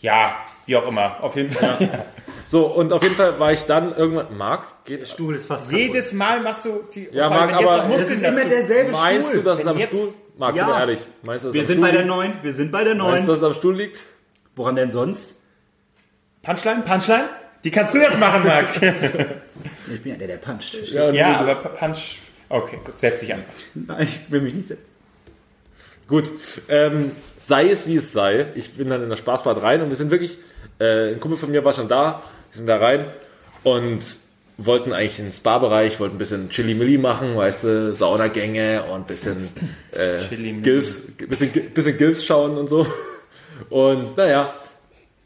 Ja, wie auch immer, auf jeden Fall. So, und auf jeden Fall war ich dann irgendwann. Marc, geht Stuhl ist fast Jedes Mal machst du die. Ja, Marc, aber Das ist immer derselbe Meinst Stuhl. du, dass es am Stuhl. Marc, Ja. sind wir ehrlich. Meinst du, dass es Wir sind Stuhl bei der liegt? 9. Wir sind bei der Meinst 9. du, dass es am Stuhl liegt? Woran denn sonst? Punchline? Punchline? Die kannst du jetzt machen, Marc. Ich bin ja der, der puncht. ja, aber P- Punch. Okay, gut, setz dich einfach. Nein, ich will mich nicht setzen. Gut, ähm, sei es wie es sei. Ich bin dann in das Spaßbad rein und wir sind wirklich, äh, ein Kumpel von mir war schon da, wir sind da rein und wollten eigentlich in den Spa-Bereich, wollten ein bisschen Chili-Milli machen, weißt du, Saunagänge und ein bisschen äh. Gills, bisschen, bisschen Gills schauen und so. Und naja,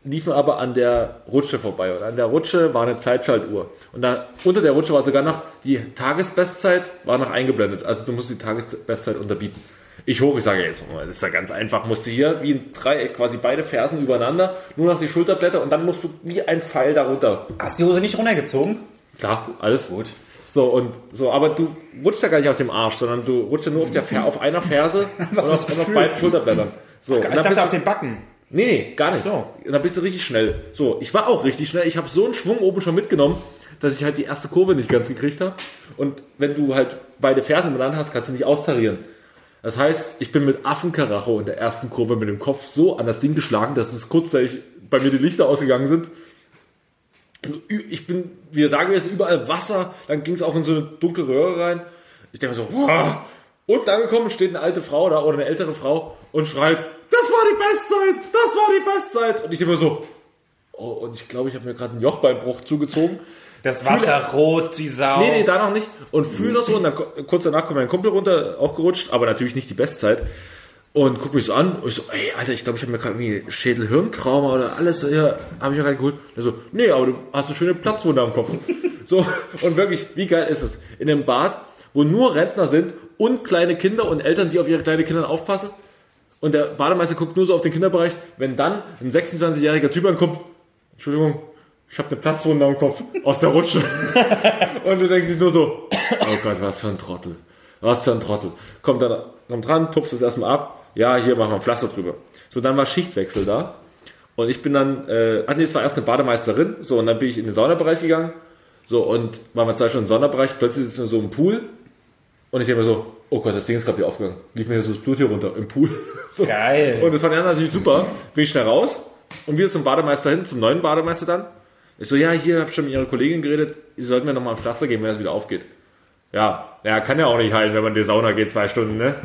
liefen aber an der Rutsche vorbei. Und an der Rutsche war eine Zeitschaltuhr. Und da, unter der Rutsche war sogar noch die Tagesbestzeit, war noch eingeblendet. Also du musst die Tagesbestzeit unterbieten. Ich hoch, ich sage jetzt, das ist ja ganz einfach, musste hier wie ein Dreieck quasi beide Fersen übereinander, nur noch die Schulterblätter und dann musst du wie ein Pfeil darunter. Hast du die Hose nicht runtergezogen? Klar, alles gut. So, und so, aber du rutschst ja gar nicht auf dem Arsch, sondern du rutschst ja nur auf, der Fer auf einer Ferse und auf, und auf beiden Schulterblättern. So, Ich und dann dachte bist auf den Backen. nee, nee, gar nicht. so. Und dann bist du richtig schnell. So, ich war auch richtig schnell. Ich habe so einen Schwung oben schon mitgenommen, dass ich halt die erste Kurve nicht ganz gekriegt habe. Und wenn du halt beide Fersen miteinander hast, kannst du nicht austarieren. Das heißt, ich bin mit Affenkaracho in der ersten Kurve mit dem Kopf so an das Ding geschlagen, dass es kurzzeitig bei mir die Lichter ausgegangen sind. Ich bin wieder da gewesen, überall Wasser, dann ging es auch in so eine dunkle Röhre rein. Ich denke so, wow. Und dann gekommen steht eine alte Frau da oder eine ältere Frau und schreit, das war die Bestzeit, das war die Bestzeit. Und ich immer so, oh, und ich glaube, ich habe mir gerade einen Jochbeinbruch zugezogen. Das Wasser rot, die Sau. Nee, nee, da noch nicht. Und fühl das so und dann kurz danach kommt mein Kumpel runter, auch gerutscht, aber natürlich nicht die Bestzeit. Und guck mich so an und ich so, ey, Alter, ich glaube, ich habe mir gerade irgendwie Schädel-Hirntrauma oder alles, ja, habe ich ja gerade geholt. Er so, nee, aber du hast eine schöne Platzwunde am Kopf. so, und wirklich, wie geil ist es? In einem Bad, wo nur Rentner sind und kleine Kinder und Eltern, die auf ihre kleinen Kinder aufpassen. Und der Bademeister guckt nur so auf den Kinderbereich. Wenn dann ein 26-jähriger Typ ankommt, Entschuldigung, ich habe eine Platzwunde am Kopf aus der Rutsche. Und du denkst dich nur so, oh Gott, was für ein Trottel. Was für ein Trottel. Kommt dann, kommt dran, tupft es erstmal ab. Ja, hier machen wir ein Pflaster drüber. So, dann war Schichtwechsel da. Und ich bin dann, äh, ah nee, es war erst eine Bademeisterin. So, und dann bin ich in den Saunabereich gegangen. So, und waren wir zwei Stunden im Saunabereich. Plötzlich sitzen wir so im Pool. Und ich denke mir so, oh Gott, das Ding ist gerade wieder aufgegangen. Lief mir hier so das Blut hier runter im Pool. so. Geil. Und das fand er natürlich super. Bin ich schnell raus und wieder zum Bademeister hin, zum neuen Bademeister dann. Ich so, ja, hier hab ich schon mit ihrer Kollegin geredet, die sollten mir nochmal ein Pflaster geben, wenn das wieder aufgeht. Ja, ja, kann ja auch nicht heilen, wenn man in die Sauna geht, zwei Stunden, ne?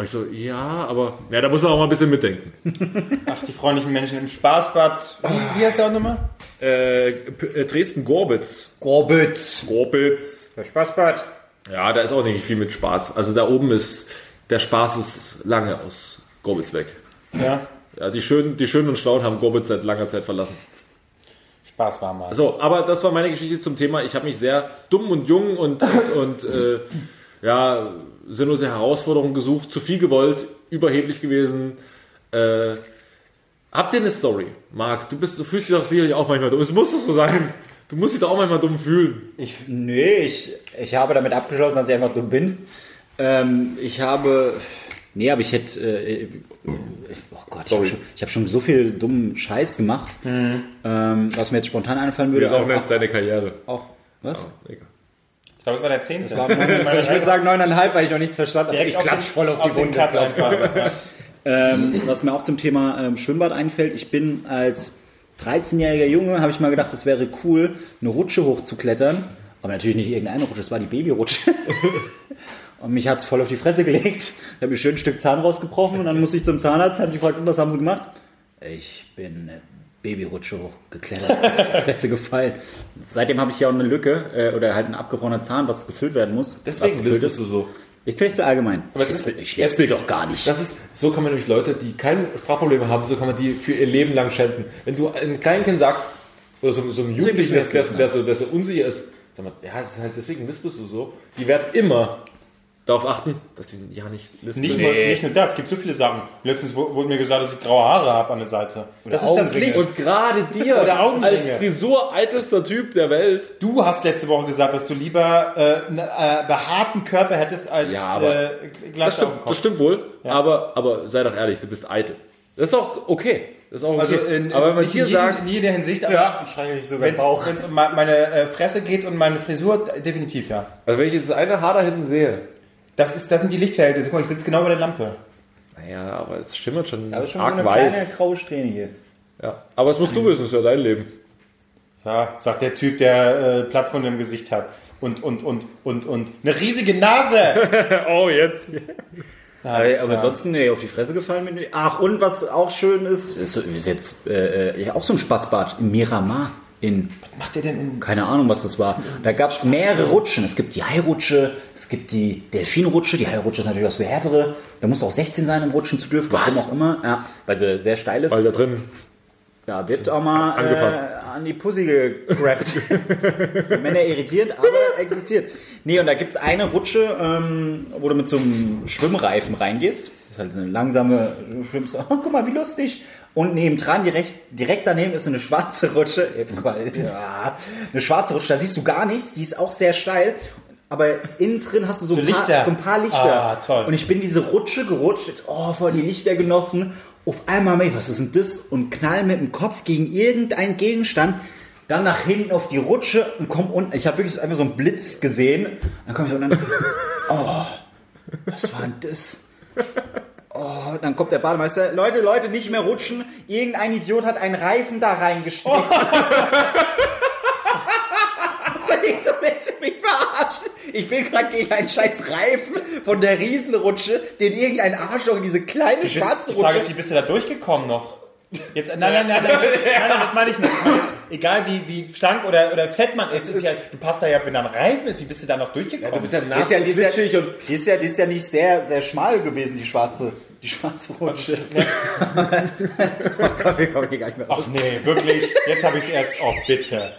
Und ich so, ja, aber, ja, da muss man auch mal ein bisschen mitdenken. Ach, die freundlichen Menschen im Spaßbad. Wie, wie heißt der auch nochmal? Äh, äh, Dresden-Gorbitz. Gorbitz. Gorbitz. Der Spaßbad. Ja, da ist auch nicht viel mit Spaß. Also da oben ist, der Spaß ist lange aus Gorbitz weg. Ja, Ja, die Schönen, die Schönen und Schlauen haben Gorbitz seit langer Zeit verlassen. Spaß war mal. So, aber das war meine Geschichte zum Thema. Ich habe mich sehr dumm und jung und, und, und äh, ja, sinnlose Herausforderungen gesucht, zu viel gewollt, überheblich gewesen. Äh, habt ihr eine Story? Marc, du bist, du fühlst dich doch sicherlich auch manchmal dumm. Es muss doch so sein. Du musst dich doch auch manchmal dumm fühlen. Ich, nee, ich, ich habe damit abgeschlossen, dass ich einfach dumm bin. Ähm, ich habe, nee, aber ich hätte, äh, oh Gott, ich habe schon, ich hab schon so viel dummen Scheiß gemacht, ähm, was mir jetzt spontan einfallen Wie würde. das auch auch, nennst, deine Karriere. auch, was? Egal. Ich glaube, es war der zehnte. War ich würde sagen neuneinhalb, weil ich noch nichts verstanden habe. Ich klatsch voll auf die Wunde. Ähm, was mir auch zum Thema ähm, Schwimmbad einfällt, ich bin als 13-jähriger Junge, habe ich mal gedacht, es wäre cool, eine Rutsche hochzuklettern. Aber natürlich nicht irgendeine Rutsche, es war die Babyrutsche. und mich hat's voll auf die Fresse gelegt. Ich habe mir schön ein Stück Zahn rausgebrochen und dann musste ich zum Zahnarzt, habe ich gefragt, was haben sie gemacht? Ich bin eine Babyrutsche hochgeklettert, Fresse gefallen. Seitdem habe ich ja auch eine Lücke äh, oder halt ein abgebrochener Zahn, was gefüllt werden muss. was gefüllt ist. du so. Ich fürchte allgemein. Aber es ist- ich will doch gar nicht. Das ist, so kann man nämlich Leute, die keine Sprachprobleme haben, so kann man die für ihr Leben lang schänden. Wenn du einem Kleinkind sagst, oder so, so einem Jugendlichen, der, der, der, so, der so unsicher ist, sag mal, ja, das ist halt, deswegen lispelst du so, die werden immer darauf achten, dass die ja nicht lispeln. Nicht, nur, nicht nur das, es gibt so viele Sachen. Letztens wu- wurde mir gesagt, dass ich graue Haare habe an der Seite. das ist das Licht. Und gerade dir, Oder Augenringe. als frisureitelster Typ der Welt, Du hast letzte Woche gesagt, dass du lieber äh, einen äh, behaarten Körper hättest als Ja, aber- äh, das stimmt, das stimmt wohl, aber, aber sei doch ehrlich, du bist eitel. Das ist auch okay. Das ist auch okay. Also in, aber wenn man in, jedem- sagt, in jeder Hinsicht, aber Ja, schreie ich sogar wenn es um me- meine äh, Fresse geht und meine Frisur, definitiv ja. also wenn ich jetzt eine Haar da hinten sehe, Das, ist, das sind die Lichtverhältnisse. Guck mal, ich sitze genau bei der Lampe. naja, aber es schimmert schon, Aber schon arg eine kleine weiß. graue Strähne hier. Ja. Aber das musst du wissen, das ist ja dein Leben. Ja, sagt der Typ, der äh, Platz von dem Gesicht hat. Und, und, und, und, und. Eine riesige Nase! oh, jetzt. Ja, Aber, aber ja. ansonsten, nee, auf die Fresse gefallen bin ich. Ach, und was auch schön ist, ist, so- ist jetzt äh, äh, ja, auch so ein Spaßbad Miramar in, macht der denn in. keine Ahnung, was das war. Da gab es mehrere Rutschen. Es gibt die Hairutsche, es gibt die Delfinrutsche. Die Hairutsche ist natürlich was für härtere. Da muss auch 16 sein, um rutschen zu dürfen. Warum auch immer. Ja, weil sie sehr steil ist. Weil da drin Da wird auch mal Angefasst. äh, an die Pussy gegrabt. Männer irritierend, aber existiert. Nee, und da gibt's eine Rutsche, ähm, wo du mit so einem Schwimmreifen reingehst. Das ist halt so eine langsame, schwimmst, oh, guck mal, wie lustig. Und nebendran, direkt, direkt daneben ist eine schwarze Rutsche. Ja, eine schwarze Rutsche, da siehst du gar nichts, die ist auch sehr steil. Aber innen drin hast du so, So ein, paar, Lichter. so ein paar Lichter. Ah, toll. Und ich bin diese Rutsche gerutscht, oh, voll die Lichter genossen. Auf einmal, ey, was ist denn das? Und knall mit dem Kopf gegen irgendeinen Gegenstand. Dann nach hinten auf die Rutsche und komm unten. Ich habe wirklich einfach so einen Blitz gesehen. Dann komme ich so und dann, oh, was war denn das? Oh, dann kommt der Bademeister. Leute, Leute, nicht mehr rutschen. Irgendein Idiot hat einen Reifen da reingesteckt. Und ich so, willst du mich verarschen? Ich bin gerade gegen einen scheiß Reifen von der Riesenrutsche, den irgendein Arschloch in diese kleine Bist, schwarze die Frage Rutsche. ist, wie bist du da durchgekommen noch? Jetzt, nein, nein, nein, nein, das, ist, nein, nein, das meine ich nicht. Ich meine jetzt, egal wie, wie schlank oder, oder fett man ist, ist ja, du passt da ja, wenn da ein Reifen ist, wie bist du da noch durchgekommen? Du bist ja Die nass ist ja, die, ist ja, die, ist ja, die ist ja nicht sehr, sehr schmal gewesen, die schwarze, die schwarze Rutsche. oh Gott, wir kommen hier gar nicht mehr raus. Ach nee, wirklich, jetzt habe ich es erst, oh bitte.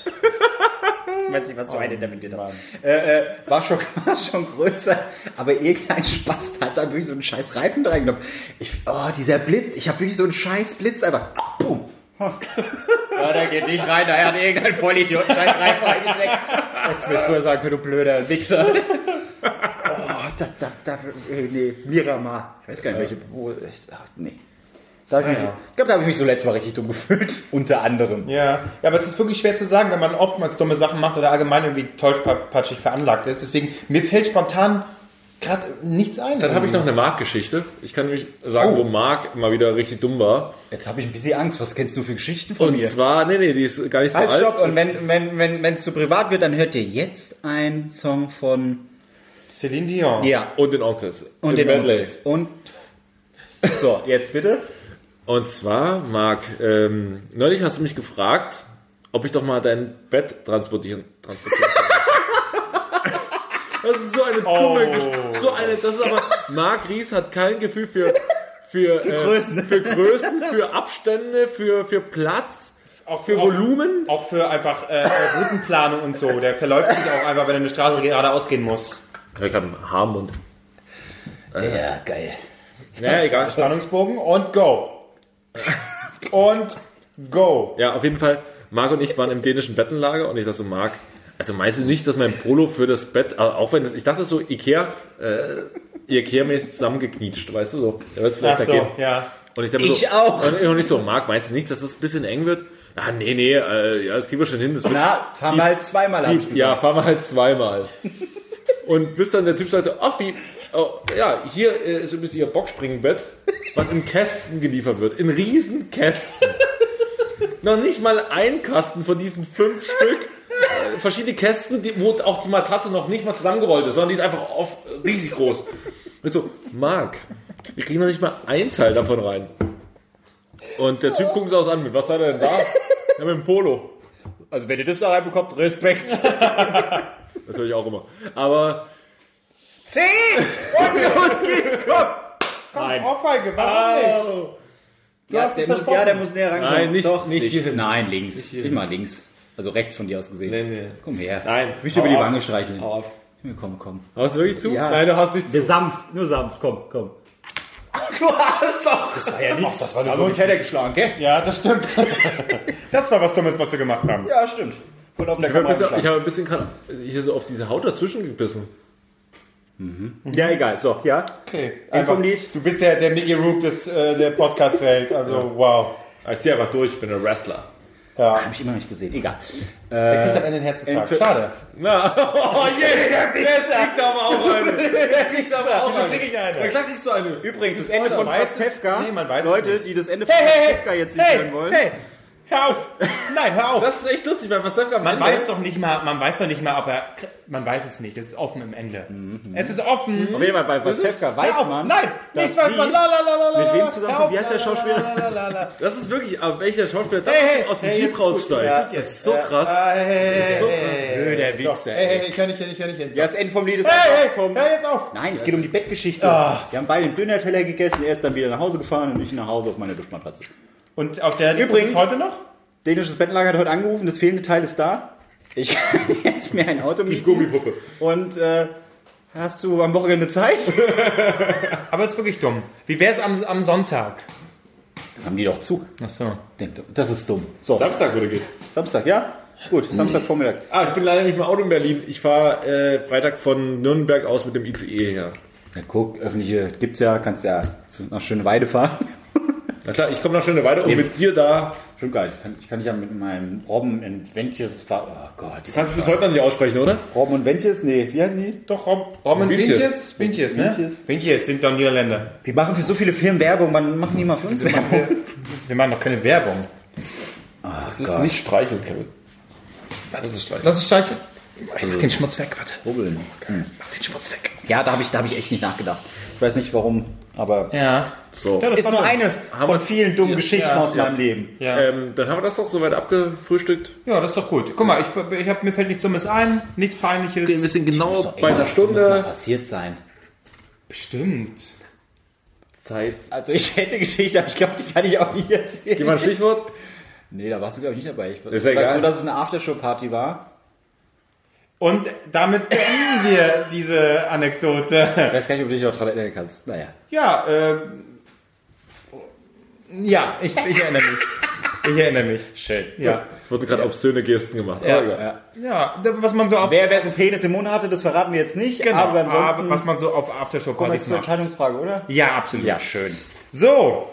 Ich weiß nicht, was du eine interpretiert hast. Äh, äh, war, schon, war schon größer, aber irgendein Spaß hat da wirklich so einen scheiß Reifen reingenommen. Ich, oh, dieser Blitz, ich habe wirklich so einen scheiß Blitz einfach. Boom. Ja, der geht nicht rein, da hat irgendein Vollidiot einen scheiß Reifen reingesteckt. Jetzt wird früher sagen können, du blöder Wichser. Da, da, da, äh, nee, Miramar. Ich weiß gar nicht, welche, wo, ich, ach, nee. Da hab ich, mich- ich glaube, da habe ich mich so letztes Mal richtig dumm gefühlt. Unter anderem. Ja, ja, aber es ist wirklich schwer zu sagen, wenn man oftmals dumme Sachen macht oder allgemein irgendwie tollpatschig veranlagt ist. Deswegen, mir fällt spontan gerade nichts ein. dann habe ich noch eine Mark-Geschichte. Ich kann nämlich sagen, Oh. wo Mark mal wieder richtig dumm war. Jetzt habe ich ein bisschen Angst. Was kennst du für Geschichten von Und mir? zwar, nee, nee, die ist gar nicht so Halt, alt. stopp. Und wenn wenn wenn wenn, zu privat wird, dann hört ihr jetzt einen Song von Celine Dion. ja und den Onkels. und den. Onkels. und so jetzt bitte. Und zwar, Marc, ähm, neulich hast du mich gefragt, ob ich doch mal dein Bett transportieren, transportieren kann. Das ist so eine dumme Oh. Geschichte. So eine, das ist aber, Marc Ries hat kein Gefühl für, für, für, Größen. für Größen, für Abstände, für, für Platz, Auch für auch- Volumen. Auch für einfach äh, Routenplanung und so. Der verläuft sich auch einfach, wenn er eine Straße geradeaus gehen muss. Ich habe einen Haarmund. Ja, geil. Naja, egal. Spannungsbogen und go. Und go. Ja, auf jeden Fall, Marc und ich waren im dänischen Bettenlager und ich dachte so, Marc, also meinst du nicht, dass mein Polo für das Bett, also auch wenn das, ich dachte so Ikea, äh, Ikea-mäßig zusammengeknietscht, weißt du so, der wird Ach vielleicht da so, ja. Und ich Ich so, auch. Und ich und ich so, Marc, meinst du nicht, dass das ein bisschen eng wird? Ja, nee, nee, äh, ja, das kriegen wir schon hin. Das wird, Na, fahren wir halt zweimal, die, ja, fahren wir halt zweimal. Und bis dann der Typ sagte, ach wie, oh, ja, hier äh, ist übrigens ihr Boxspringbett, was in Kästen geliefert wird, in riesen Kästen. Noch nicht mal ein Kasten von diesen fünf Stück, äh, verschiedene Kästen, die, wo auch die Matratze noch nicht mal zusammengerollt ist, sondern die ist einfach auf, riesig groß. Und so, Marc, wir kriegen noch nicht mal ein Teil davon rein. Und der Typ guckt uns aus an, mit was seid ihr denn da? Ja, mit dem Polo. Also wenn ihr das da reinbekommt, Respekt. Das höre ich auch immer. Aber Zehn! Und los geht's, komm! Komm, Ohrfeige, warum nicht? Ja, hast der es muss, ja, der muss näher rankommen. Nein, nicht- Doch, nicht nicht. Nein, links. Ich mal links. Also rechts von dir aus gesehen. Nee, nee. Komm her. Nein. Ich will über die. Wange streicheln. Hau ab. Komm, komm. Hast du wirklich zu? Ja. Nein, du hast nicht zu. Sanft, nur sanft, komm, komm. Du hast doch! Das war ja nichts. Das war nur uns hätte er geschlagen, gell? Ja, das stimmt. das war was Dummes, was wir gemacht haben. Ja, stimmt. Voll auf der Ich habe ein Kamera bisschen, ich habe ein bisschen gerade hier so auf diese Haut dazwischen gebissen. Ja, egal. So, ja. Okay. End vom Lied. Du bist der, der Mickey Rook des, äh, der Podcast-Welt. Also, wow. Ich zieh einfach durch, ich bin ein Wrestler. Ja. Habe ich immer noch nicht gesehen. Egal. Der kriegt am Ende einen Herzinfarkt. Schade. Na, oh yeah, jetzt kriegt er aber auch eine. Jetzt kriegt er aber auch Wieso eine. krieg ich eine? Ja, klar kriegst du eine. Übrigens, das Ende Alter, von Pastewka. nee, Leute, nicht. die das Ende von Hey, Pastewka jetzt nicht hey, hören wollen. hey, hör auf. Nein, hör auf. Das ist echt lustig, weil was sagt Man weiß doch nicht mal, man weiß doch nicht mal, ob er, man weiß es nicht. Es ist offen im Ende. Es ist offen. Auf jeden Fall bei Das ist- Hör weiß auf. man. Nein, nichts weiß man. La, la, la, la, Mit wem zusammen? Wie heißt der Schauspieler? Das ist wirklich, aber welcher Schauspieler da Hey, hey, aus dem hey, Jeep ist raussteigt. Ja. Das ist so krass. Ah, hey, hey, hey, so krass. hey, hey, Wichser. Hey, hey, ich höre nicht ich höre nicht das Ende vom Lied ist Hey, vom... hör jetzt auf. Nein, es geht um die Bettgeschichte. Ah. Wir haben beide einen Döner-Teller gegessen, er ist dann wieder nach Hause gefahren und ich nach Hause auf meine Duftmatratze. Und auf der Liste Übrigens- heute noch? Dänisches Bettenlager hat heute angerufen, das fehlende Teil ist da. Ich kann jetzt mir ein Auto Die mieten. Gummipuppe. Und äh, hast du am Wochenende Zeit? Aber ist wirklich dumm. Wie wäre es am, am Sonntag? Haben die doch zu. Ach so. Denkt, Das ist dumm. So, Samstag würde gehen. Samstag, ja? Gut, Samstag Vormittag. Ah, ich bin leider nicht mehr Auto in Berlin. Ich fahre äh, Freitag von Nürnberg aus mit dem ICE her. Ja, guck, öffentliche gibt's ja, kannst ja nach Schöneweide fahren. Na klar, ich komme nach Schöneweide und mit dir da. Schon geil, ich kann, ich kann dich ja mit meinem Robben und Ventjes fahren. Oh Gott, Du kannst es bis heute noch nicht aussprechen, oder? Robben und Ventjes? Nee, wie heißen die? Doch, Rom und. Wintjes? Wintjes, ne? Wintjes sind doch Niederländer. Wir machen für so viele Firmen Werbung, wann machen die mal für uns Werbung? Wir machen doch keine Werbung. Das ist nicht Streichel, Kevin. Das ist Streichel. Das ist Streichel. Ich mach den Schmutz weg, warte. Rubbeln. Mach den Schmutz weg. Ja, da habe ich, da hab ich echt nicht nachgedacht. Ich weiß nicht warum, aber Ja. So. Ja, das ist war nur eine von vielen dummen Geschichten ja, aus ja. meinem Leben. Ja. Ähm, dann haben wir das doch soweit abgefrühstückt. ja, das ist doch gut. Guck mal, ich, ich hab, mir fällt nichts Dummes ein, nichts Peinliches. Wir sind genau bei einer Irgendwas muss mal Stunde passiert sein. Bestimmt. Zeit. Also ich hätte eine Geschichte, aber ich glaube, die kann ich auch nicht erzählen. Gib mal ein Stichwort. Nee, da warst du, glaube ich, nicht dabei. Ich, Ist ja weißt egal. du, dass es eine Aftershow-Party war? Und damit beenden wir diese Anekdote. Ich weiß gar nicht, ob du dich noch daran erinnern kannst. Naja. Ja, äh, ja, ich, ich erinnere mich. Ich erinnere mich. Schön. Ja. Es wurden gerade obszöne Gesten gemacht. Ja. Aber egal. Ja, was man so auf, Wer wer so Penis im Mund hatte, das verraten wir jetzt nicht. genau, aber ansonsten was man so auf kommen wir Aftershow-Partys zur macht. Entscheidungsfrage, oder? Ja, absolut. Ja, schön. So,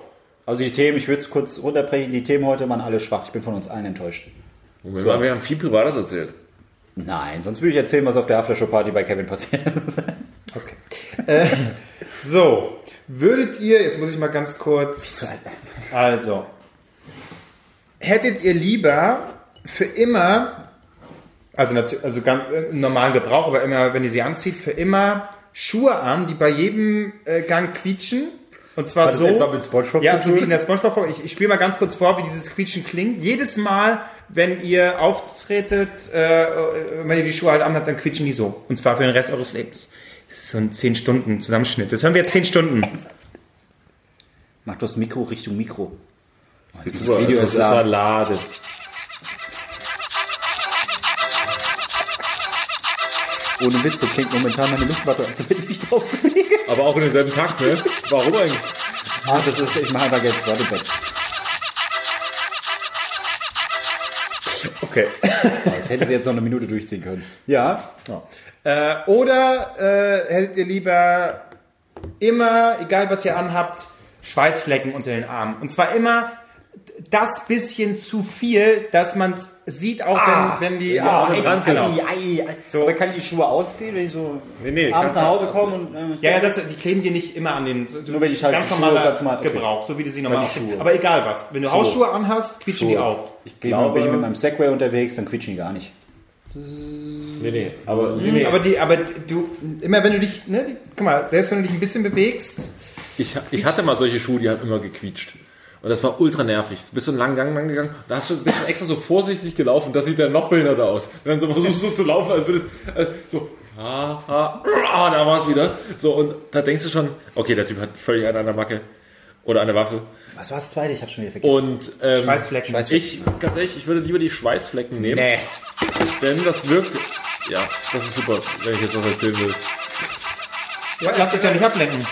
Also die Themen, ich würde es kurz runterbrechen. Die Themen heute waren alle schwach. Ich bin von uns allen enttäuscht. Moment mal, wir haben viel Privates erzählt. Nein, sonst würde ich erzählen, was auf der Aftershow-Party bei Kevin passiert. okay. äh, so, würdet ihr, jetzt muss ich mal ganz kurz, also, hättet ihr lieber für immer, also, also ganz, äh, im normalen Gebrauch, aber immer, wenn ihr sie anzieht, für immer Schuhe an, die bei jedem äh, Gang quietschen? Und zwar Hat das so. etwa mit SpongeBob ja, so wie in der SpongeBob Folge. Ich, ich spiele mal ganz kurz vor, wie dieses Quietschen klingt. Jedes Mal, wenn ihr auftretet, äh, wenn ihr die Schuhe halt anhabt, dann quietschen die so. Und zwar für den Rest eures Lebens. Das ist so ein 10 Stunden Zusammenschnitt. Das hören wir jetzt 10 Stunden. Mach das Mikro Richtung Mikro. Oh, Super, Video also ist erstmal da. laden. Ohne Witz, so klingt momentan meine Luftmatte, als wenn ich mich drauf bewege. Aber auch in denselben Takt, ne? Warum eigentlich? Ah, das ist, ich mache einfach jetzt Wattebett. Okay. Das hätte sie jetzt noch eine Minute durchziehen können. Ja. Äh, oder äh, hättet ihr lieber immer, egal was ihr anhabt, Schweißflecken unter den Armen. Und zwar immer das bisschen zu viel, dass man sieht, auch wenn, wenn die Arme echt, dran sind. ei, ei, ei. So. Aber kann ich die Schuhe ausziehen, wenn ich so Nee, nee, abends nach du Hause komme? Und, äh, Ja, ja, das, die kleben dir nicht immer an den so- Nur wenn ich halt ganz die Schuhe normal- okay. Gebrauch, so wie du sie normal die aufhast. Schuhe. Aber egal was. Wenn du Hausschuhe anhast, quietschen die Schuhe. auch. Ich glaube, bin ich mit meinem Segway unterwegs, dann quietschen die gar nicht. Nee, nee. Aber, nee, nee. Aber die, aber du, immer wenn du dich, ne, die, guck mal, selbst wenn du dich ein bisschen bewegst, Ich, ich hatte mal solche Schuhe, die haben immer gequietscht. Und das war ultra nervig. Du bist so einen langen Gang lang gegangen, da hast du bisschen extra so vorsichtig gelaufen, das sieht dann noch behinderter aus. Wenn dann so versuchst so zu laufen, als würdest äh, so, ha, ha, ah, da war es wieder. So, und da denkst du schon, okay, der Typ hat völlig einen an der Macke oder an der Waffe. Was war das zweite? Ich habe schon wieder vergessen. Und ähm, Schweißflecken. ich, ganz ehrlich, ich würde lieber die Schweißflecken nehmen, nee. denn das wirkt, ja, das ist super, wenn ich jetzt was erzählen will. lass dich da nicht ablenken.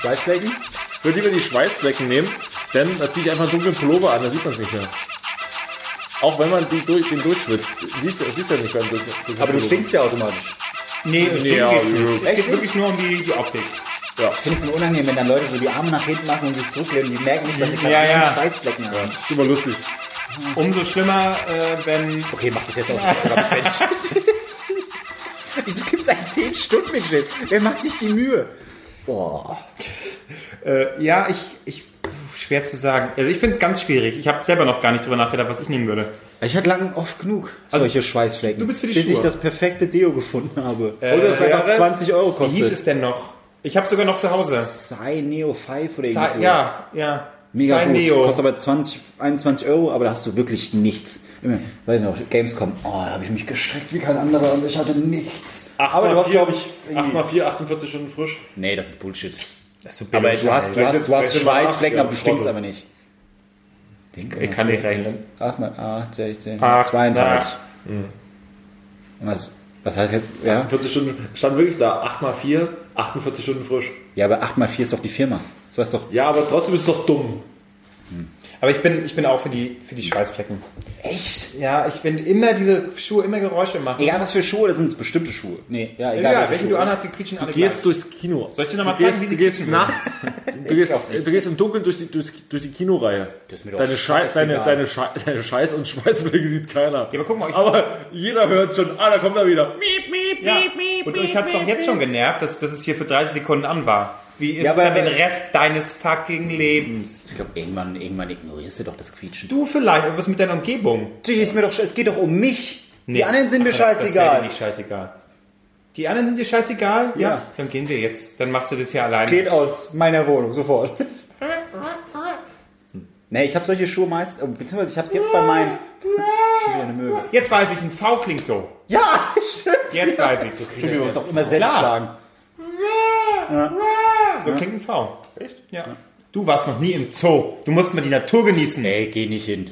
Schweißflecken? Ich würde lieber die Schweißflecken nehmen, denn da ziehe ich einfach einen dunklen Pullover an, da sieht man es nicht mehr. Auch wenn man die durch, den durchschwitzt. Siehst du, siehst du ja nicht beim durch, durch Aber du stinkst ja automatisch. Nee, es Nee, ja, geht's nicht. ja. Es geht wirklich nur um die, die Optik. Ja, Ich finde es unangenehm, wenn dann Leute so die Arme nach hinten machen und sich zurücklehnen. Die merken nicht, dass sie gerade Ja, ja. Schweißflecken haben. das ist immer lustig. Umso schlimmer, äh, wenn Okay, mach das jetzt aus. Wieso gibt es einen 10 Stunden Mitschnitt? Wer macht sich die Mühe? Boah. Äh, ja, ich, ich, schwer zu sagen. Also ich finde es ganz schwierig. Ich habe selber noch gar nicht drüber nachgedacht, was ich nehmen würde. Ich hatte lange oft genug solche Schweißflecken. du bist für die bis Schuhe. ich das perfekte Deo gefunden habe. Äh, Oder es einfach wäre- 20 Euro Wie hieß kostet. es denn noch? Ich habe sogar noch zu Hause. Sei Neo 5 oder so. ja, ja. Mega Sei gut. Neo. Kostet aber 20, 21 Euro, aber da hast du wirklich nichts. Immer, weiß ich noch, Gamescom, oh, da habe ich mich gestreckt wie kein anderer und ich hatte nichts. aber du hast, glaube ich, 8 irgendwie- mal 4, 48 Stunden frisch. Nee, das ist Bullshit. Das ist so Aber du hast, du hast, du hast Schweißflecken, aber du acht? stinkst aber nicht. Ich kann nicht rechnen. 8 mal 8, 16, Ach, 32. Und was, was heißt jetzt? Ja, 48 Stunden, stand wirklich da, 8 mal 4, 48 Stunden frisch. ja aber 8 mal 4 ist doch die Firma. So ist doch. Ja, aber trotzdem ist es doch dumm. Aber ich bin, ich bin auch für die, für die Schweißflecken. Echt? Ja, ich wenn immer diese Schuhe immer Geräusche machen. Egal was für Schuhe, das sind bestimmte Schuhe. Nee, ja, egal. Egal, welche du anhast, die quietschen alle Du gehst gleich. durchs Kino. Soll ich dir noch mal Du zeigen, wie sie Du gehst nachts, du gehst, du gehst im Dunkeln durch die, durch, durch die Kinoreihe. Das ist mir doch deine, Schei deine, deine, Schei deine Scheiß- und Schweißblicke sieht keiner. Ja, aber guck mal, ich- aber jeder hört schon, ah, da kommt er wieder. Miep, miep, Ja. miep, miep, Und euch hat's doch jetzt schon genervt, dass, dass es hier für 30 Sekunden an war. Wie ist Ja, aber- dann den Rest deines fucking Lebens? Ich glaube, irgendwann, irgendwann ignorierst du doch das Quietschen. Du vielleicht, aber was mit deiner Umgebung? Du, ist mir doch, es geht doch um mich. Die anderen sind mir Ach, Das scheißegal. nicht scheißegal. Die anderen sind dir scheißegal? Ja. Dann gehen wir jetzt. Dann machst du das hier alleine. Geht aus meiner Wohnung, sofort. nee, ich habe solche Schuhe meist, äh, beziehungsweise ich habe es jetzt bei meinen. Schon wieder eine Möwe. Jetzt weiß ich, ein V klingt so. Ja, stimmt. Jetzt weiß ich's. Stimmt, wir uns auch immer selbst Klar. schlagen. So klingt ein V. Echt? Ja. Du warst noch nie im Zoo. Du musst mal die Natur genießen. Ey, geh nicht hin.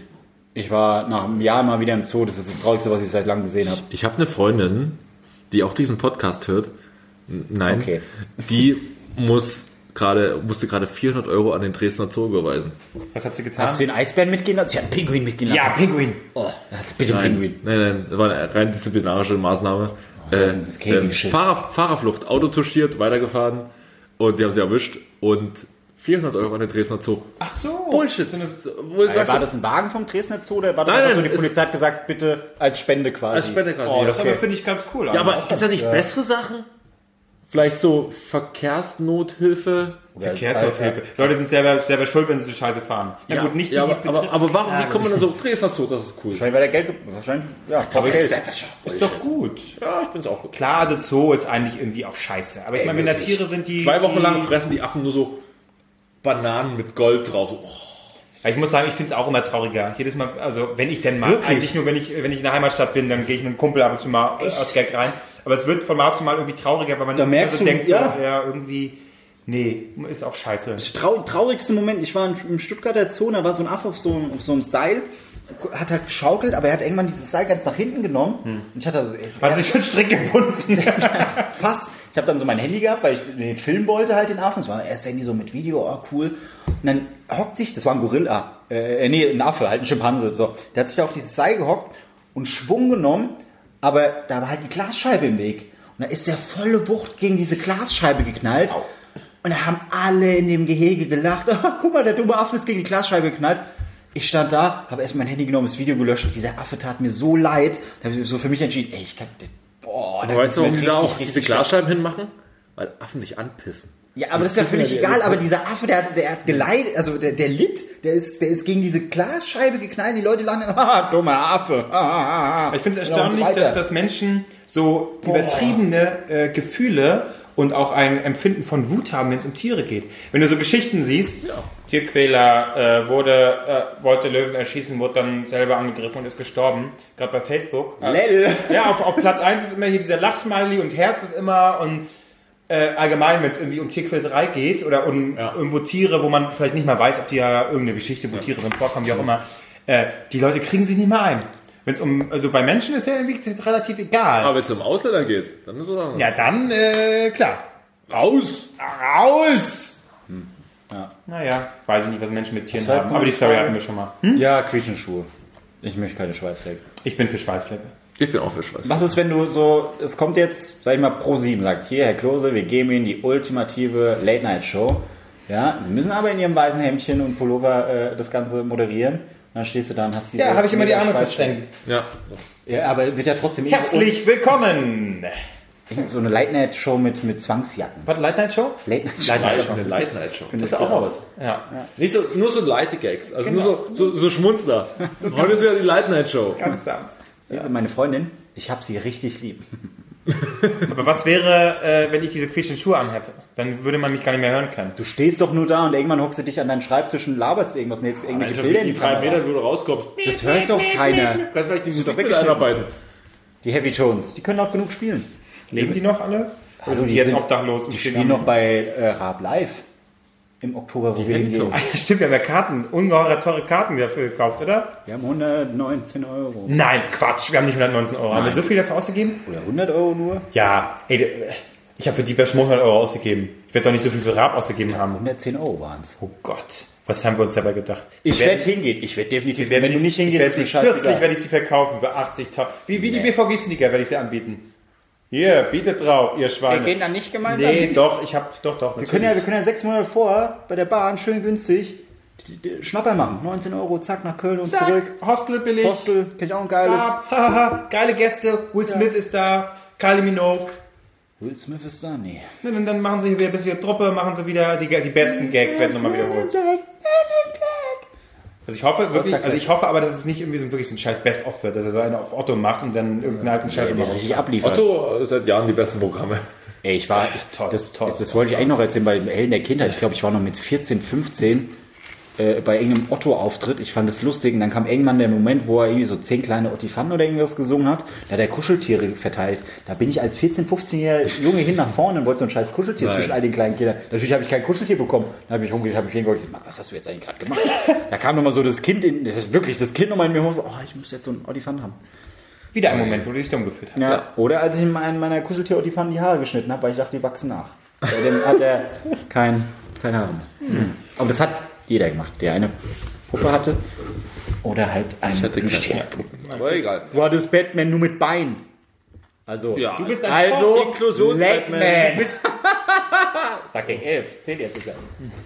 Ich war nach einem Jahr mal wieder im Zoo. Das ist das Traurigste, was ich seit langem gesehen habe. Ich habe eine Freundin, die auch diesen Podcast hört. Nein. Okay. Die muss gerade, musste gerade 400 Euro an den Dresdner Zoo überweisen. Was hat sie getan? Hast du den Eisbären mitgehen lassen? Sie hat einen Pinguin mitgehen lassen. ja, Pinguin. Oh, das bitte einen Nein, Pinguin. nein, nein, das war eine rein disziplinarische Maßnahme. so Äh, Käfig-Shit. Fahrer, Fahrerflucht, Auto touchiert, weitergefahren und sie haben sie erwischt und 400 Euro an den Dresdner Zoo. Ach so. Bullshit. Eine- Wo sag, war das ein Wagen vom Dresdner Zoo oder war das Nein, einfach so, nein, die Polizei hat gesagt, bitte als Spende quasi? als Spende quasi. Oh, das okay. aber finde ich ganz cool. ja, aber gibt es ja nicht bessere Sachen? Vielleicht so Verkehrsnothilfe? Verkehrsnothilfe. Leute sind selber, selber schuld, wenn sie so scheiße fahren. Ja, gut, nicht die, ja, die es aber, aber, aber warum, wie kommt man dann so Dresdner Zoo? Das ist cool. Wahrscheinlich, weil der Geld, ge- wahrscheinlich, ja, braucht Geld. ist doch gut. Ja, ich finde es auch gut. Klar, also Zoo ist eigentlich irgendwie auch scheiße. Aber ich meine, wenn da. Tiere sind, die... Zwei Wochen die, lang fressen die Affen nur so Bananen mit Gold drauf. So, oh. Ja, Ich muss sagen, ich finde es auch immer trauriger. Jedes Mal, also wenn ich denn mal, Wirklich? eigentlich nur wenn ich, wenn ich in der Heimatstadt bin, dann gehe ich mit einem Kumpel ab und zu mal aus Gag rein. Aber es wird von Mal zu Mal irgendwie trauriger, weil man Da merkst also du, denkt, ja. so, ja, irgendwie, nee, ist auch scheiße. Trau traurigste Moment, ich war in- im Stuttgarter Zoo, da war so ein Affe auf so, einem- auf so einem Seil, hat halt geschaukelt, aber er hat irgendwann dieses Seil ganz nach hinten genommen. Und ich hatte also ey, Hat sich schon strick gebunden. fast. Ich habe dann so mein Handy gehabt, weil ich den Film wollte halt den Affen. Es war erst Handy so mit Video, oh cool. Und dann hockt sich, das war ein Gorilla, äh, nee, ein Affe, halt ein Schimpanse. So, der hat sich da auf dieses Seil gehockt und Schwung genommen, aber da war halt die Glasscheibe im Weg. Und da ist der volle Wucht gegen diese Glasscheibe geknallt. Und da haben alle in dem Gehege gelacht. Ah, guck mal, der dumme Affe ist gegen die Glasscheibe geknallt. Ich stand da, habe erst mein Handy genommen, das Video gelöscht. Dieser Affe tat mir so leid. Da habe ich so für mich entschieden, ey, ich kann, boah, weißt du, warum die da auch diese. Glasscheiben hinmachen? Weil Affen nicht anpissen. Ja, aber das ist ja völlig egal. Aber dieser Affe, der, hat- der hat geleidet, also der, der litt, der ist, der ist gegen diese Glasscheibe geknallt. Die Leute lachen, ah, dummer Affe. Ah, ah, ah. Ich finde es Ja, erstaunlich, dass, dass Menschen so übertriebene äh, Gefühle und auch ein Empfinden von Wut haben, wenn es um Tiere geht. Wenn du so Geschichten siehst, Tierquäler äh, wurde, äh, wollte Löwen erschießen, wurde dann selber angegriffen und ist gestorben, gerade bei Facebook. Lell. Ja, auf, auf Platz 1 ist immer hier dieser Lachsmiley und Herz ist immer und äh, allgemein, wenn es irgendwie um Tierquälerei geht oder um Ja. irgendwo Tiere, wo man vielleicht nicht mal weiß, ob die ja irgendeine Geschichte, wo Tiere drin vorkommen, wie auch immer, äh, die Leute kriegen sich nicht mehr ein. Wenn es um, also bei Menschen ist ja irgendwie relativ egal. Aber wenn es um Ausländer geht, dann ist es was ja, dann, äh, klar. Raus! Raus! Ja. Naja, weiß ich nicht, was Menschen mit Tieren haben, aber die Story hatten wir schon mal. Hm? Ja, Quietschenschuhe. Ich möchte keine Schweißflecken. Ich bin für Schweißflecke. Ich bin auch für Schweiß. Was ist, wenn du so, es kommt jetzt, sag ich mal, Pro 7 sagt, hier, Herr Klose, wir geben Ihnen die ultimative Late-Night-Show. Ja, Sie müssen aber in Ihrem weißen Hemdchen und Pullover äh, das Ganze moderieren. Dann stehst du da und hast diese Ja, habe ich immer die Arme verschränkt. Ja. Ja, aber wird ja trotzdem Herzlich willkommen! so eine Late-Night-Show mit, mit Zwangsjacken. Was, Late Night Show? Late-Night-Show. Light, eine Late Night Show. Das ist ja auch mal was. Ja. Nicht so, nur so leite Gags. Also nur so, so, so Schmunzler. Heute ist ja die Late Night Show. Ganz sanft. Diese meine Freundin, ich habe sie richtig lieb. Aber was wäre, äh, wenn ich diese quietschenden Schuhe anhätte? Dann würde man mich gar nicht mehr hören können. Du stehst doch nur da und irgendwann hockst du dich an deinen Schreibtisch und laberst irgendwas und jetzt irgendwelche Alter, Bilder in die drei Kamera. Meter, wo du rauskommst. Das hört doch keiner. Du kannst vielleicht die Musik doch mit einarbeiten. Die Heavy Tones, die können auch genug spielen. Leben die noch alle? Oder Also sind die, die jetzt sind- obdachlos? und Die spielen noch bei äh, Raab Live. Im Oktober, wo wir hingehen. Stimmt, wir haben ja Karten, ungeheure teure Karten dafür gekauft, oder? Wir haben 119 Euro. Nein, Quatsch, wir haben nicht 119 Euro. Haben wir so viel dafür ausgegeben? Oder 100 Euro nur? Ja, ey, ich habe für die Bash 100 Euro ausgegeben. Ich werde doch nicht so viel für Raab ausgegeben haben. 110 Euro waren es. Oh Gott, was haben wir uns dabei gedacht? Ich werde hingehen. Ich werde definitiv, wenn sie, du nicht ich hingehst, werde ist sie fürstlich werde ich sie verkaufen für 80.000. Wie, wie die BVG-Sneaker werde ich sie anbieten. Hier, bietet drauf, ihr Schweine. Wir gehen dann nicht gemeinsam Nee, hin? doch, ich hab, doch, doch, Wir können, ja, wir können ja sechs Monate vorher bei der Bahn schön günstig Schnapper machen. 19 Euro, zack, nach Köln und Zack, zurück. Hostel billig. Hostel, kenn ich auch ein geiles. Geile Gäste. Will Smith ist da. Kylie Minogue. Will Smith ist da? Nee. Dann, dann machen sie wieder ein bisschen Truppe, machen sie wieder die, die besten Gags, werden nochmal wiederholt. Also ich hoffe wirklich, also ich hoffe aber, dass es nicht irgendwie so wirklich so ein scheiß Best-of wird, dass er so eine auf Otto macht und dann irgendeinen alten Scheiß raus. sich abliefert. Otto äh, seit Jahren die besten Programme. Ey, ich war, ich, Toll, das, toll, das, das wollte ich eigentlich noch erzählen bei Helden der Kindheit. Ich glaube, ich war noch mit 14, 15 äh, bei irgendeinem Otto-Auftritt. Ich fand es lustig und dann kam irgendwann der Moment, wo er irgendwie so zehn kleine Ottifanen oder irgendwas gesungen hat. Da hat er Kuscheltiere verteilt. Da bin ich als 14, 15-jähriger Junge hin nach vorne und wollte so ein scheiß Kuscheltier Nein. zwischen all den kleinen Kindern. Natürlich habe ich kein Kuscheltier bekommen. Dann habe ich rumgekehrt, habe ich hingeholt. Ich Marc, was hast du jetzt eigentlich gerade gemacht? da kam nochmal so das Kind in, das ist wirklich das Kind nochmal in mir hoch, so, oh, ich muss jetzt so einen Ottifan haben. Wieder ein Moment, wo du dich dumm gefühlt hast. Ja. Oder als ich in meiner Kuscheltier Ottifan die Haare geschnitten habe, weil ich dachte, die wachsen nach. Bei dem hat er kein, keine Haare mehr. Hm. Aber das hat jeder gemacht, der eine Puppe hatte. Oder halt ein Ich hatte keine Aber egal. Du hattest Batman nur mit Bein. Also, Ja. du bist ein also Inklusions-Batman. Legman. Du bist Fucking 11. Zählt jetzt sogar.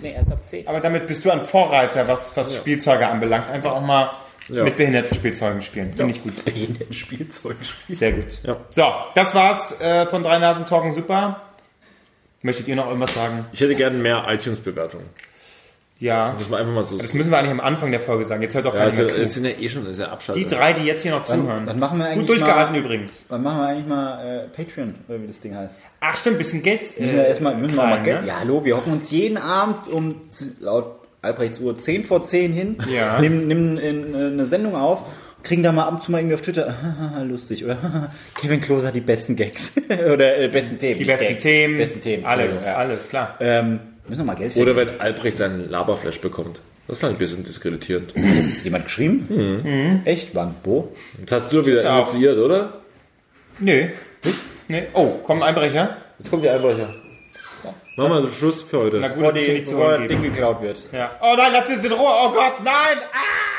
Nee, erst ab 10. Aber damit bist du ein Vorreiter, was, was Spielzeuge anbelangt. Einfach auch mal Ja. mit behinderten Spielzeugen spielen. Finde ich gut. In den Spielzeug spielen. Sehr gut. Ja. So, das war's äh, von Drei Nasen Talken Super. Möchtet ihr noch irgendwas sagen? Ich hätte gerne mehr iTunes-Bewertungen. Ja. Man einfach mal so. Das müssen wir eigentlich am Anfang der Folge sagen. Jetzt hört auch Ja, keiner also, mehr zu. sind ja eh schon sehr abschaltet. Die drei, die jetzt hier noch zuhören. Dann machen wir eigentlich Gut durchgehalten mal, übrigens. Dann machen wir eigentlich mal äh, Patreon, oder wie das Ding heißt. Ach stimmt, bisschen Geld. Wir müssen ja erstmal, wir müssen mal, mal krallen, Geld. ne? Ja, hallo, wir hocken uns jeden Abend um laut Albrechts Uhr 10 vor 10 hin, Ja. nehmen, nehmen in, äh, eine Sendung auf, kriegen da mal ab und zu mal irgendwie auf Twitter, lustig, oder Kevin Klose hat die besten Gags. oder äh, besten Themen. Die besten Gags, Themen. Besten Themen. Alles, Entschuldigung, alles, klar. Ja. Ähm, müssen wir mal Geld Oder wenn Albrecht seinen Laberflash bekommt. Das ist halt ein bisschen diskreditierend. Hat das jemand geschrieben? Mhm. Echt? Wann? Wo? Das hast du wieder Ja. initiiert, oder? Nö. Nee. Oh, komm, Einbrecher. Jetzt kommt die Einbrecher. Machen wir Schluss für heute. Na gut, Bevor, dass die, hier nicht zu bevor das Ding geklaut wird. Ja. Oh nein, lass uns in Ruhe. Oh Gott, nein. Ah!